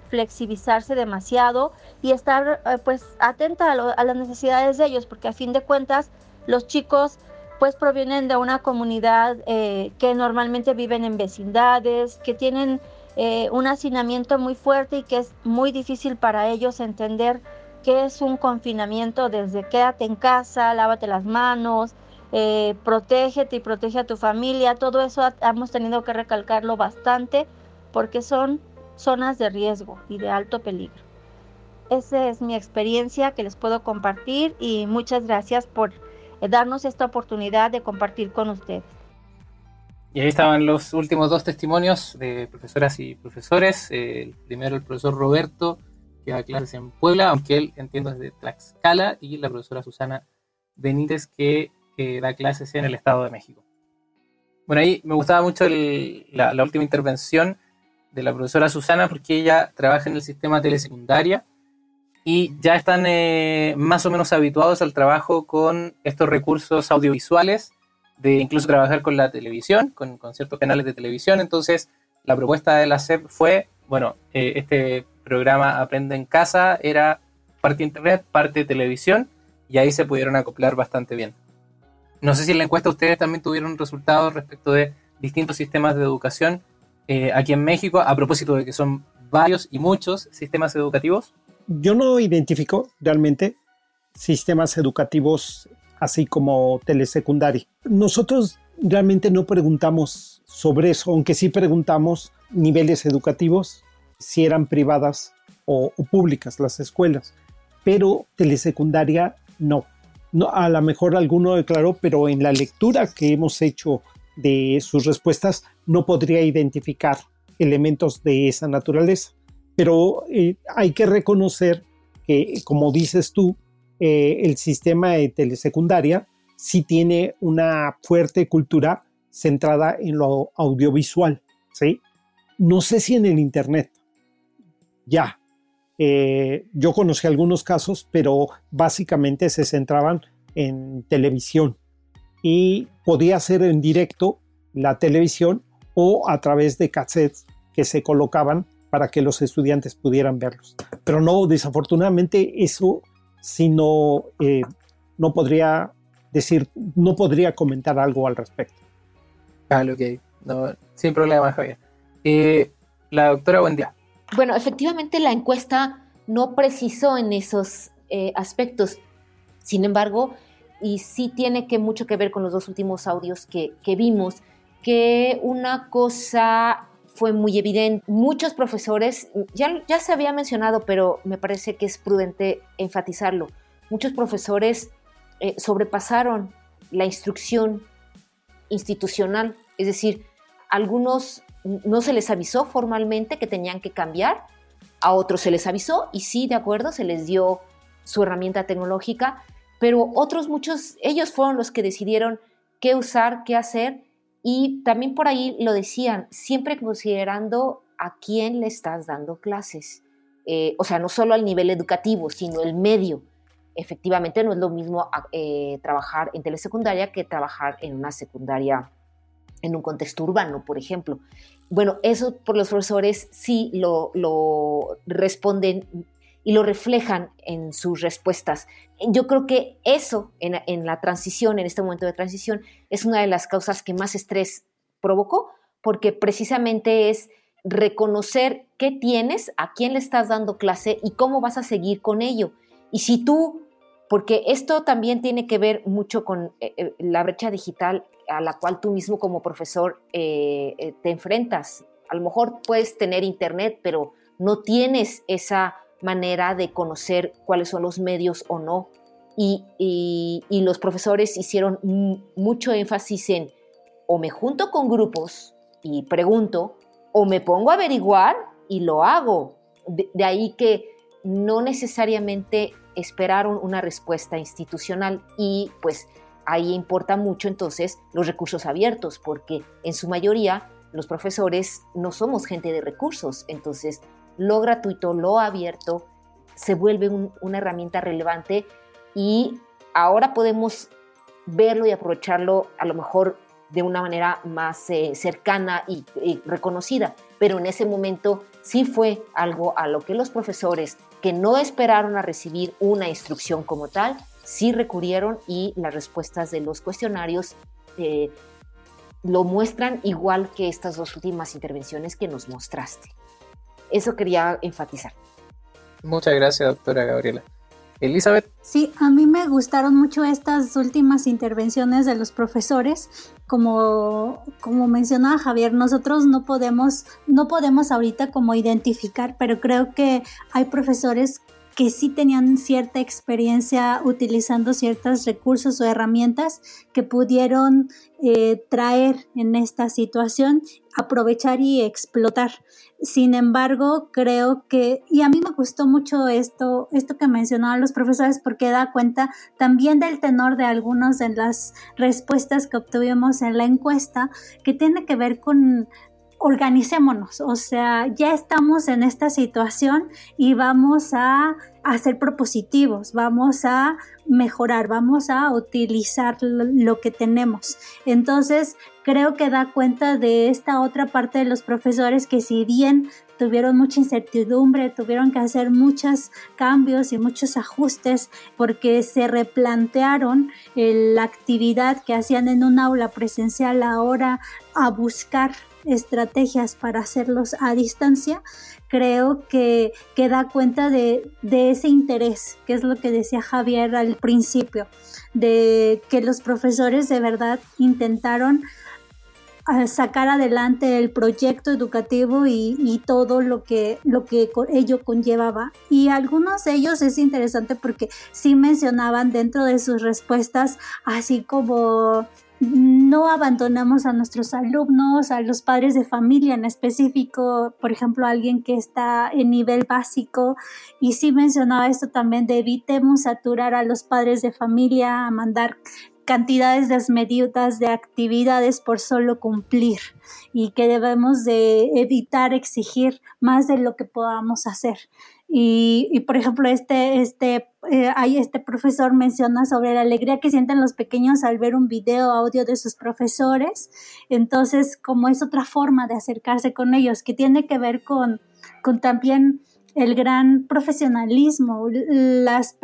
flexibilizarse demasiado y estar eh, pues atenta a, las necesidades de ellos, porque a fin de cuentas los chicos pues provienen de una comunidad eh, que normalmente viven en vecindades, que tienen eh, un hacinamiento muy fuerte y que es muy difícil para ellos entender qué es un confinamiento desde quédate en casa, lávate las manos, eh, protégete y protege a tu familia, todo eso hemos tenido que recalcarlo bastante porque son zonas de riesgo y de alto peligro. Esa es mi experiencia que les puedo compartir y muchas gracias por eh, darnos esta oportunidad de compartir con ustedes. Y ahí estaban los últimos dos testimonios de profesoras y profesores. el primero el profesor Roberto, que da clases en Puebla, aunque él entiendo es de Tlaxcala, y la profesora Susana Benítez, que da clases en el Estado de México. Bueno, ahí me gustaba mucho la, última intervención de la profesora Susana porque ella trabaja en el sistema telesecundaria y ya están eh, más o menos habituados al trabajo con estos recursos audiovisuales, de incluso trabajar con la televisión, con, ciertos canales de televisión. Entonces, la propuesta de la SEP fue, bueno, eh, este programa Aprende en Casa era parte internet, parte televisión, y ahí se pudieron acoplar bastante bien. No sé si en la encuesta ustedes también tuvieron resultados respecto de distintos sistemas de educación eh, aquí en México, a propósito de que son varios y muchos sistemas educativos. Yo no identifico realmente sistemas educativos así como telesecundaria. Nosotros realmente no preguntamos sobre eso, aunque sí preguntamos niveles educativos, si eran privadas o, públicas las escuelas, pero telesecundaria no a lo mejor alguno declaró, pero en la lectura que hemos hecho de sus respuestas no podría identificar elementos de esa naturaleza. Pero eh, hay que reconocer que, como dices tú, eh, el sistema de telesecundaria sí tiene una fuerte cultura centrada en lo audiovisual, ¿sí? No sé si en el Internet, ya, eh, yo conocí algunos casos, pero básicamente se centraban en televisión y podía ser en directo la televisión o a través de cassettes que se colocaban para que los estudiantes pudieran verlos. Pero no, desafortunadamente eso si no, eh, no podría decir, no podría comentar algo al respecto. Ah, ok, no, sin problema, Javier. Eh, la doctora, buen día. Bueno, efectivamente la encuesta no precisó en esos eh, aspectos. Sin embargo, y sí tiene que mucho que ver con los dos últimos audios que, vimos, que una cosa fue muy evidente. Muchos profesores, ya, ya se había mencionado, pero me parece que es prudente enfatizarlo, muchos profesores eh, sobrepasaron la instrucción institucional, es decir, algunos no se les avisó formalmente que tenían que cambiar, a otros se les avisó y sí, de acuerdo, se les dio su herramienta tecnológica, pero otros muchos, ellos fueron los que decidieron qué usar, qué hacer y también por ahí lo decían, siempre considerando a quién le estás dando clases. Eh, o sea, no solo al nivel educativo, sino el medio. Efectivamente, no es lo mismo eh, trabajar en telesecundaria que trabajar en una secundaria en un contexto urbano, por ejemplo. Bueno, eso por los profesores sí lo, responden y lo reflejan en sus respuestas. Yo creo que eso en, la transición, en este momento de transición, es una de las causas que más estrés provocó, porque precisamente es reconocer qué tienes, a quién le estás dando clase y cómo vas a seguir con ello. Y si tú, porque esto también tiene que ver mucho con eh, eh, la brecha digital a la cual tú mismo como profesor eh, te enfrentas. A lo mejor puedes tener internet, pero no tienes esa manera de conocer cuáles son los medios o no. Y, los profesores hicieron mucho énfasis en o me junto con grupos y pregunto, o me pongo a averiguar y lo hago. De ahí que no necesariamente esperaron una respuesta institucional y pues ahí importa mucho entonces los recursos abiertos, porque en su mayoría los profesores no somos gente de recursos, entonces lo gratuito, lo abierto, se vuelve una herramienta relevante y ahora podemos verlo y aprovecharlo a lo mejor de una manera más eh, cercana y, reconocida, pero en ese momento sí fue algo a lo que los profesores que no esperaron a recibir una instrucción como tal, sí recurrieron y las respuestas de los cuestionarios eh, lo muestran igual que estas dos últimas intervenciones que nos mostraste. Eso quería enfatizar. Muchas gracias, doctora Gabriela. Elizabeth. Sí, a mí me gustaron mucho estas últimas intervenciones de los profesores. Como, como mencionaba Javier, nosotros no podemos, no podemos ahorita como identificar, pero creo que hay profesores que sí tenían cierta experiencia utilizando ciertos recursos o herramientas que pudieron eh, traer en esta situación, aprovechar y explotar. Sin embargo, creo que, y a mí me gustó mucho esto, esto que mencionaban los profesores, porque da cuenta también del tenor de algunas de las respuestas que obtuvimos en la encuesta, que tiene que ver con organicémonos, o sea, ya estamos en esta situación y vamos a, ser propositivos, vamos a mejorar, vamos a utilizar lo que tenemos. Entonces, creo que da cuenta de esta otra parte de los profesores que si bien tuvieron mucha incertidumbre, tuvieron que hacer muchos cambios y muchos ajustes porque se replantearon la actividad que hacían en un aula presencial ahora a buscar estrategias para hacerlos a distancia, creo que, que da cuenta de, ese interés, que es lo que decía Javier al principio, de que los profesores de verdad intentaron ah, sacar adelante el proyecto educativo y, todo lo que, lo que ello conllevaba. Y algunos de ellos es interesante porque sí mencionaban dentro de sus respuestas, así como no abandonamos a nuestros alumnos, a los padres de familia en específico, por ejemplo, alguien que está en nivel básico. Y sí mencionaba esto también de evitemos saturar a los padres de familia a mandar cantidades desmedidas de actividades por solo cumplir y que debemos de evitar exigir más de lo que podamos hacer. Y, por ejemplo, este, este, eh, este profesor menciona sobre la alegría que sienten los pequeños al ver un video audio de sus profesores. Entonces, como es otra forma de acercarse con ellos, que tiene que ver con, con también el gran profesionalismo las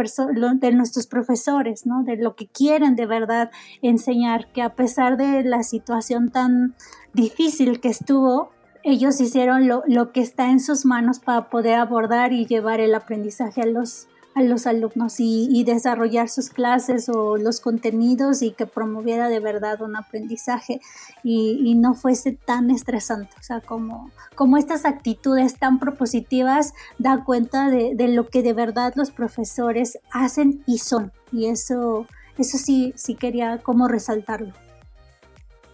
de nuestros profesores, ¿no? De lo que quieren de verdad enseñar, que a pesar de la situación tan difícil que estuvo, ellos hicieron lo, que está en sus manos para poder abordar y llevar el aprendizaje a los, a los alumnos y, desarrollar sus clases o los contenidos y que promoviera de verdad un aprendizaje y, no fuese tan estresante. O sea, como, como estas actitudes tan propositivas da cuenta de, de lo que de verdad los profesores hacen y son. Y eso Eso sí, sí quería como resaltarlo.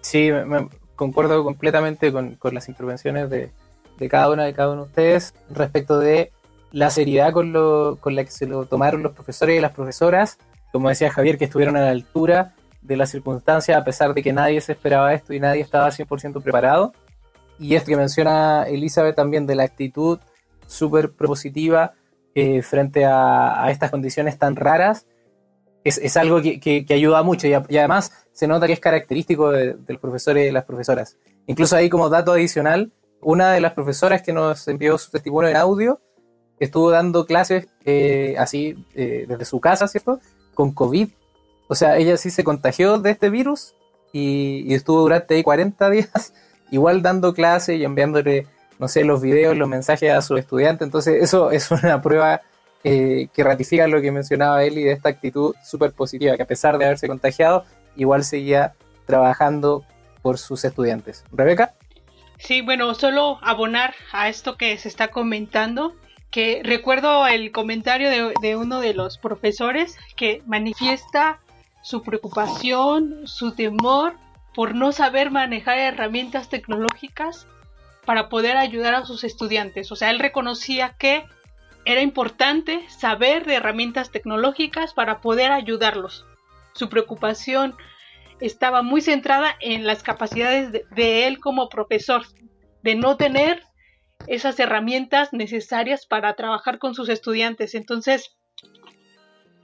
Sí, concuerdo completamente con, las intervenciones de, cada una de cada uno de ustedes respecto de la seriedad con, con la que se lo tomaron los profesores y las profesoras. Como decía Javier, que estuvieron a la altura de las circunstancias, a pesar de que nadie se esperaba esto y nadie estaba 100% preparado. Y esto que menciona Elizabeth también de la actitud súper propositiva eh, frente a, estas condiciones tan raras, es, algo que, ayuda mucho y, además se nota que es característico de, los profesores y de las profesoras. Incluso ahí como dato adicional, una de las profesoras que nos envió su testimonio en audio estuvo dando clases eh, así eh, desde su casa, ¿cierto? Con COVID o sea, ella sí se contagió de este virus y, estuvo durante 40 días igual dando clases y enviándole, no sé, los videos, los mensajes a sus estudiantes. Entonces, eso es una prueba eh, que ratifica lo que mencionaba Eli de esta actitud súper positiva, que a pesar de haberse contagiado, igual seguía trabajando por sus estudiantes. Rebeca. Sí, bueno, solo abonar a esto que se está comentando, que recuerdo el comentario de, de uno de los profesores que manifiesta su preocupación, su temor por no saber manejar herramientas tecnológicas para poder ayudar a sus estudiantes. O sea, él reconocía que era importante saber de herramientas tecnológicas para poder ayudarlos. Su preocupación estaba muy centrada en las capacidades de, él como profesor, de no tener esas herramientas necesarias para trabajar con sus estudiantes. Entonces,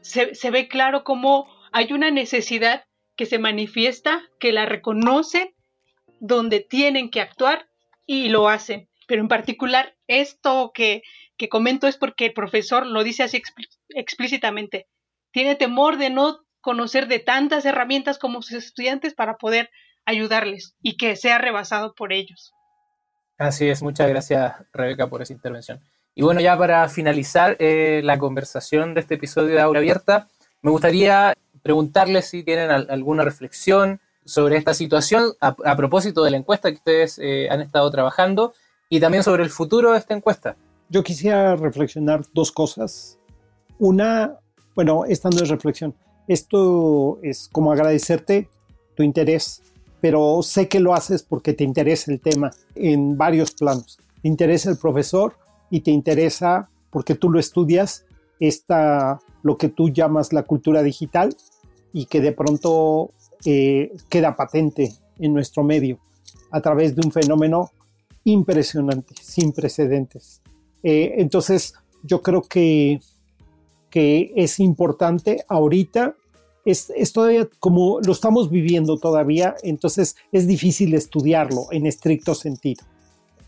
se, se ve claro cómo hay una necesidad que se manifiesta, que la reconocen, donde tienen que actuar y lo hacen. Pero en particular, esto que, que comento es porque el profesor lo dice así explícitamente. Tiene temor de no conocer de tantas herramientas como sus estudiantes para poder ayudarles y que sea rebasado por ellos. Así es, muchas gracias Rebeca por esa intervención. Y bueno, ya para finalizar eh, la conversación de este episodio de Aula Abierta, me gustaría preguntarles si tienen alguna reflexión sobre esta situación a, propósito de la encuesta que ustedes eh, han estado trabajando y también sobre el futuro de esta encuesta. Yo quisiera reflexionar dos cosas. Una, bueno, esta no es reflexión. Esto es como agradecerte tu interés, pero sé que lo haces porque te interesa el tema en varios planos. Te interesa el profesor y te interesa porque tú lo estudias, esta, lo que tú llamas la cultura digital y que de pronto eh, queda patente en nuestro medio a través de un fenómeno impresionante, sin precedentes. Eh, entonces, yo creo que, que es importante ahorita, es, todavía como lo estamos viviendo todavía, entonces es difícil estudiarlo en estricto sentido.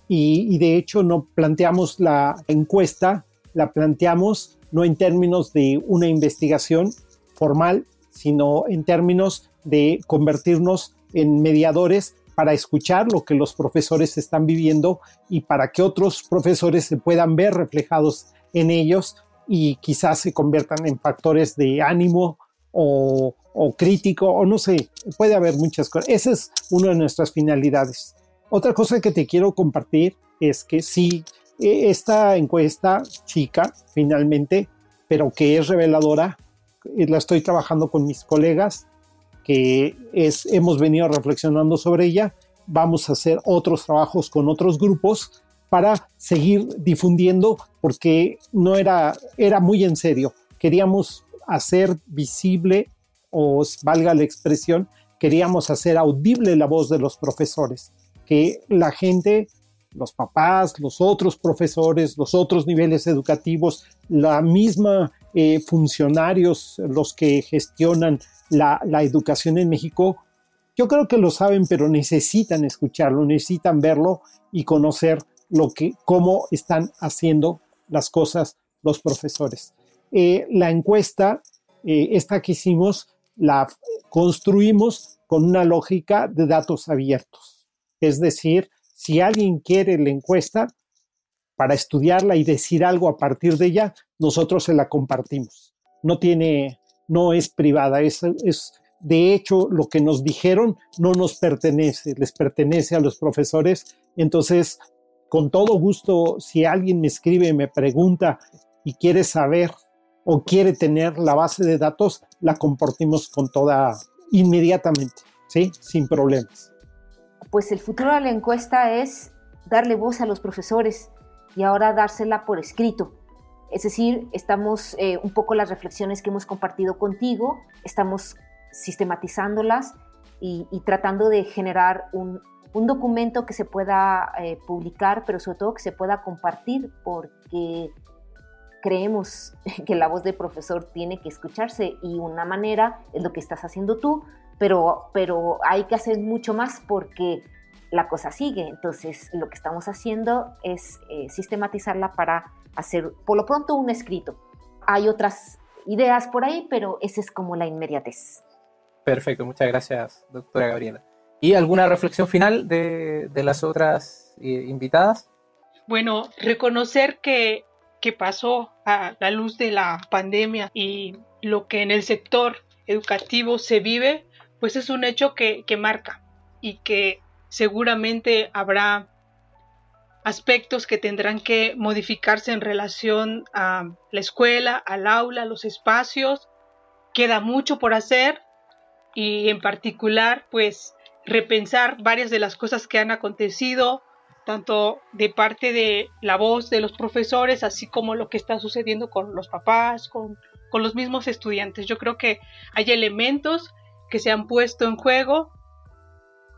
Y de hecho no planteamos la encuesta, la planteamos no en términos de una investigación formal, sino en términos de convertirnos en mediadores para escuchar lo que los profesores están viviendo y para que otros profesores se puedan ver reflejados en ellos y quizás se conviertan en factores de ánimo o, crítico o no sé, puede haber muchas cosas. Esa es una de nuestras finalidades. Otra cosa que te quiero compartir es que sí, e, esta encuesta chica finalmente, pero que es reveladora, la estoy trabajando con mis colegas, que es, hemos venido reflexionando sobre ella. Vamos a hacer otros trabajos con otros grupos para seguir difundiendo, porque no era, era muy en serio. Queríamos hacer visible, o valga la expresión, queríamos hacer audible la voz de los profesores, que la gente los papás, los otros profesores, los otros niveles educativos, la misma eh, funcionarios, los que gestionan la, educación en México, yo creo que lo saben, pero necesitan escucharlo, necesitan verlo y conocer lo que, cómo están haciendo las cosas los profesores. Eh, la encuesta, eh, esta que hicimos, la construimos con una lógica de datos abiertos. Es decir, si alguien quiere la encuesta para estudiarla y decir algo a partir de ella, nosotros se la compartimos. No tiene, no es privada, es, es de hecho lo que nos dijeron no nos pertenece, les pertenece a los profesores. Entonces, con todo gusto, si alguien me escribe, me pregunta y quiere saber o quiere tener la base de datos, la compartimos con toda inmediatamente, ¿sí? Sin problemas. Pues el futuro de la encuesta es darle voz a los profesores y ahora dársela por escrito. Es decir, estamos eh, un poco las reflexiones que hemos compartido contigo, estamos sistematizándolas y, tratando de generar un, documento que se pueda eh, publicar, pero sobre todo que se pueda compartir, porque creemos que la voz del profesor tiene que escucharse y una manera es lo que estás haciendo tú, pero, pero hay que hacer mucho más porque la cosa sigue. Entonces, lo que estamos haciendo es eh, sistematizarla para hacer, por lo pronto, un escrito. Hay otras ideas por ahí, pero esa es como la inmediatez. Perfecto, muchas gracias, doctora Gabriela. ¿Y alguna reflexión final de, las otras eh, invitadas? Bueno, reconocer que, que pasó a la luz de la pandemia y lo que en el sector educativo se vive, pues es un hecho que, que marca y que seguramente habrá aspectos que tendrán que modificarse en relación a la escuela, al aula, los espacios. Queda mucho por hacer y en particular pues repensar varias de las cosas que han acontecido, tanto de parte de la voz de los profesores, así como lo que está sucediendo con los papás, con, con los mismos estudiantes. Yo creo que hay elementos que se han puesto en juego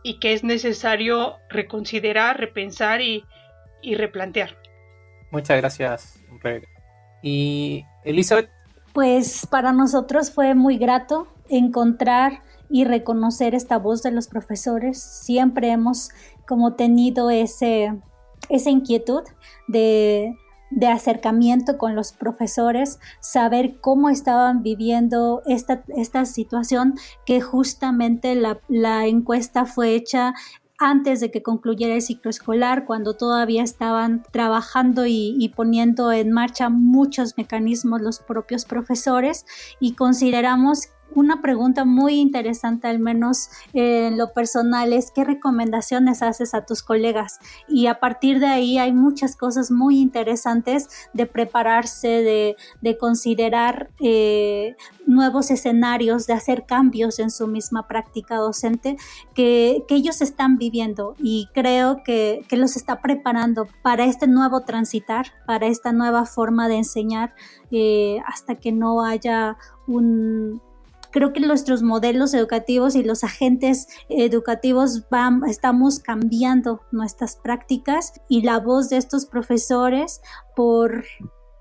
y que es necesario reconsiderar, repensar y, replantear. Muchas gracias, Rebeca. ¿Y Elizabeth? Pues para nosotros fue muy grato encontrar y reconocer esta voz de los profesores. Siempre hemos como tenido ese, esa inquietud de de acercamiento con los profesores, saber cómo estaban viviendo esta, esta situación, que justamente la, la encuesta fue hecha antes de que concluyera el ciclo escolar, cuando todavía estaban trabajando y, poniendo en marcha muchos mecanismos los propios profesores y consideramos una pregunta muy interesante, al menos en lo personal, es qué recomendaciones haces a tus colegas. Y a partir de ahí hay muchas cosas muy interesantes de prepararse, de, considerar eh, nuevos escenarios, de hacer cambios en su misma práctica docente que, ellos están viviendo y creo que, los está preparando para este nuevo transitar, para esta nueva forma de enseñar eh, hasta que no haya un creo que nuestros modelos educativos y los agentes educativos van, estamos cambiando nuestras prácticas y la voz de estos profesores por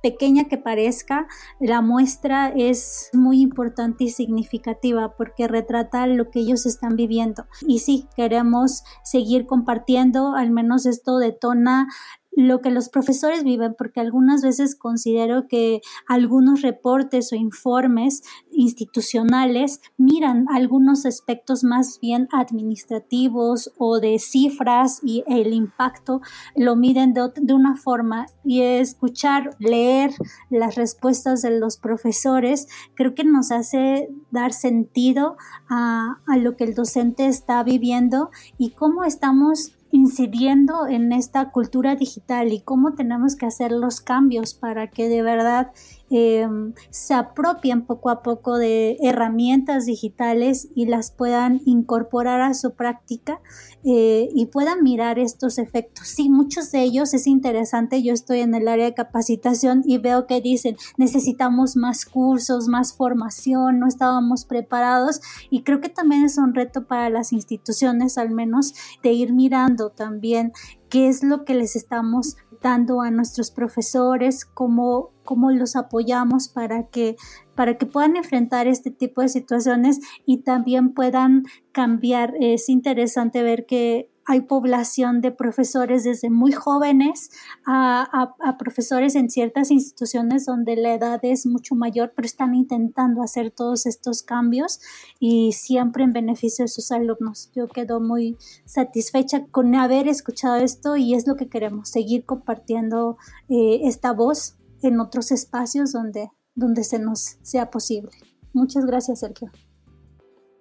pequeña que parezca, la muestra es muy importante y significativa porque retrata lo que ellos están viviendo. Y sí, queremos seguir compartiendo, al menos esto detona lo que los profesores viven, porque algunas veces considero que algunos reportes o informes institucionales miran algunos aspectos más bien administrativos o de cifras y el impacto lo miden de, de una forma y escuchar, leer las respuestas de los profesores, creo que nos hace dar sentido a, a lo que el docente está viviendo y cómo estamos incidiendo en esta cultura digital y cómo tenemos que hacer los cambios para que de verdad Em, se apropien poco a poco de herramientas digitales y las puedan incorporar a su práctica eh, y puedan mirar estos efectos. Sí, muchos de ellos es interesante. Yo estoy en el área de capacitación y veo que dicen necesitamos más cursos, más formación, no estábamos preparados y creo que también es un reto para las instituciones al menos de ir mirando también qué es lo que les estamos dando a nuestros profesores, cómo, cómo los apoyamos para que, para que puedan enfrentar este tipo de situaciones y también puedan cambiar. Es interesante ver que hay población de profesores desde muy jóvenes a, profesores en ciertas instituciones donde la edad es mucho mayor, pero están intentando hacer todos estos cambios y siempre en beneficio de sus alumnos. Yo quedo muy satisfecha con haber escuchado esto y es lo que queremos, seguir compartiendo eh, esta voz en otros espacios donde, donde se nos sea posible. Muchas gracias, Sergio.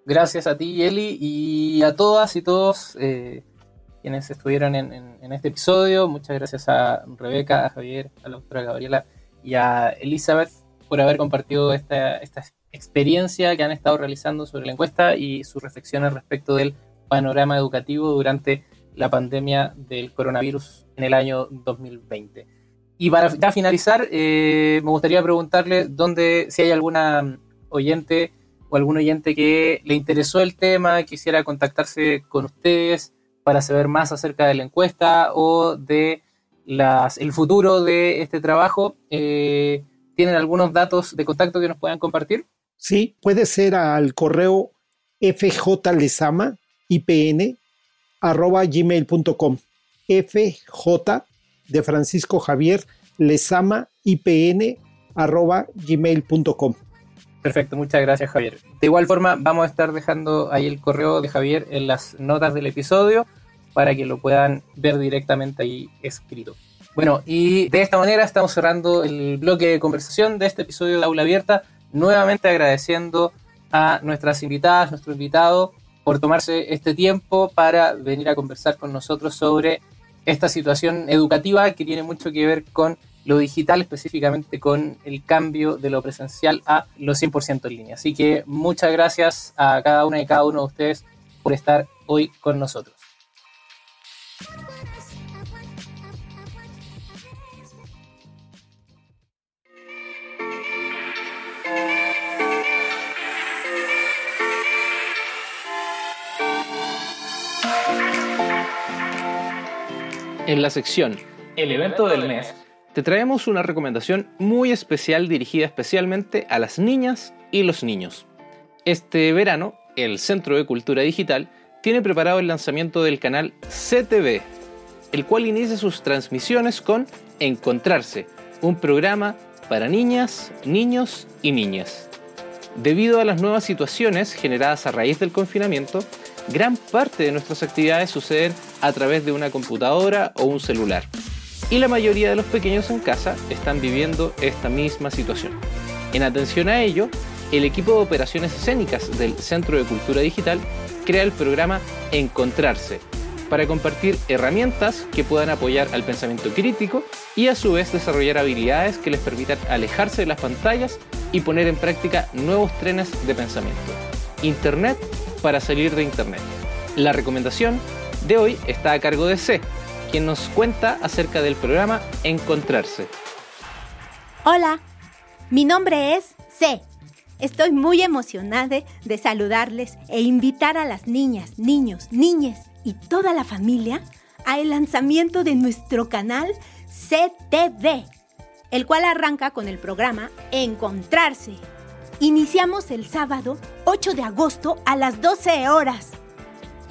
Gracias a ti, Eli, y a todas y todos. Eh, quienes estuvieron en, este episodio. Muchas gracias a Rebeca, a Javier, a la doctora Gabriela y a Elizabeth por haber compartido esta, esta experiencia que han estado realizando sobre la encuesta y sus reflexiones respecto del panorama educativo durante la pandemia del coronavirus en el año 2020. Y para finalizar, eh, me gustaría preguntarle dónde, si hay alguna oyente o algún oyente que le interesó el tema, quisiera contactarse con ustedes para saber más acerca de la encuesta o de las, el futuro de este trabajo. Eh, ¿Tienen algunos datos de contacto que nos puedan compartir? Sí, puede ser al correo fjlesama ipn arroba gmail.com fj de Francisco Javier lesama ipn arroba gmail.com Perfecto, muchas gracias Javier. De igual forma vamos a estar dejando ahí el correo de Javier en las notas del episodio para que lo puedan ver directamente ahí escrito. Bueno, y de esta manera estamos cerrando el bloque de conversación de este episodio de Aula Abierta, nuevamente agradeciendo a nuestras invitadas, nuestro invitado, por tomarse este tiempo para venir a conversar con nosotros sobre esta situación educativa que tiene mucho que ver con lo digital, específicamente con el cambio de lo presencial a lo 100% en línea. Así que muchas gracias a cada una y cada uno de ustedes por estar hoy con nosotros. En la sección El evento del mes, te traemos una recomendación muy especial dirigida especialmente a las niñas y los niños. Este verano, el Centro de Cultura Digital tiene preparado el lanzamiento del canal CTV, el cual inicia sus transmisiones con Encontrarse, un programa para niñas, niños y niñas. Debido a las nuevas situaciones generadas a raíz del confinamiento, gran parte de nuestras actividades suceden a través de una computadora o un celular. Y la mayoría de los pequeños en casa están viviendo esta misma situación. En atención a ello, el equipo de operaciones escénicas del Centro de Cultura Digital crea el programa Encontrarse, para compartir herramientas que puedan apoyar al pensamiento crítico y a su vez desarrollar habilidades que les permitan alejarse de las pantallas y poner en práctica nuevos trenes de pensamiento. Internet para salir de Internet. La recomendación de hoy está a cargo de C, quien nos cuenta acerca del programa Encontrarse. Hola, mi nombre es C. Estoy muy emocionada de saludarles e invitar a las niñas, niños, niñas y toda la familia al lanzamiento de nuestro canal CTV, el cual arranca con el programa Encontrarse. Iniciamos el sábado 8 de agosto a las 12 horas.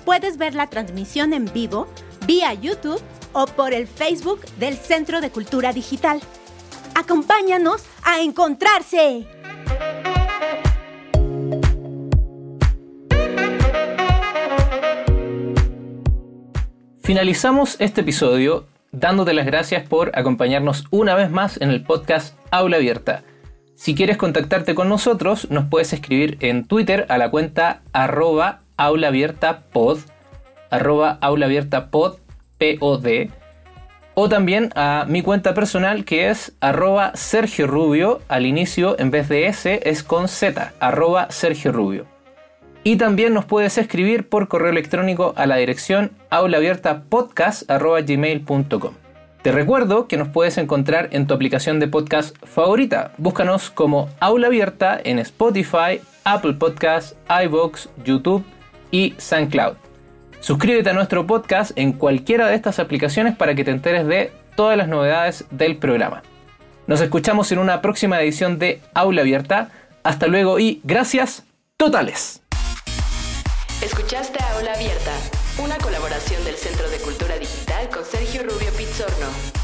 Puedes ver la transmisión en vivo vía YouTube o por el Facebook del Centro de Cultura Digital. Acompáñanos a encontrarse. Finalizamos este episodio dándote las gracias por acompañarnos una vez más en el podcast Aula Abierta. Si quieres contactarte con nosotros, nos puedes escribir en Twitter a la cuenta arroba aulaabiertapod, arroba o también a mi cuenta personal que es arroba Sergio Rubio, al inicio en vez de S es con Z, arroba Sergio Rubio. Y también nos puedes escribir por correo electrónico a la dirección aulaabiertapodcast.gmail.com. Te recuerdo que nos puedes encontrar en tu aplicación de podcast favorita. Búscanos como Aula Abierta en Spotify, Apple Podcasts, iVoox, YouTube y SoundCloud. Suscríbete a nuestro podcast en cualquiera de estas aplicaciones para que te enteres de todas las novedades del programa. Nos escuchamos en una próxima edición de Aula Abierta. Hasta luego y gracias totales. Escuchaste Aula Abierta, una colaboración del Centro de Cultura Digital con Sergio Rubio Pizzorno.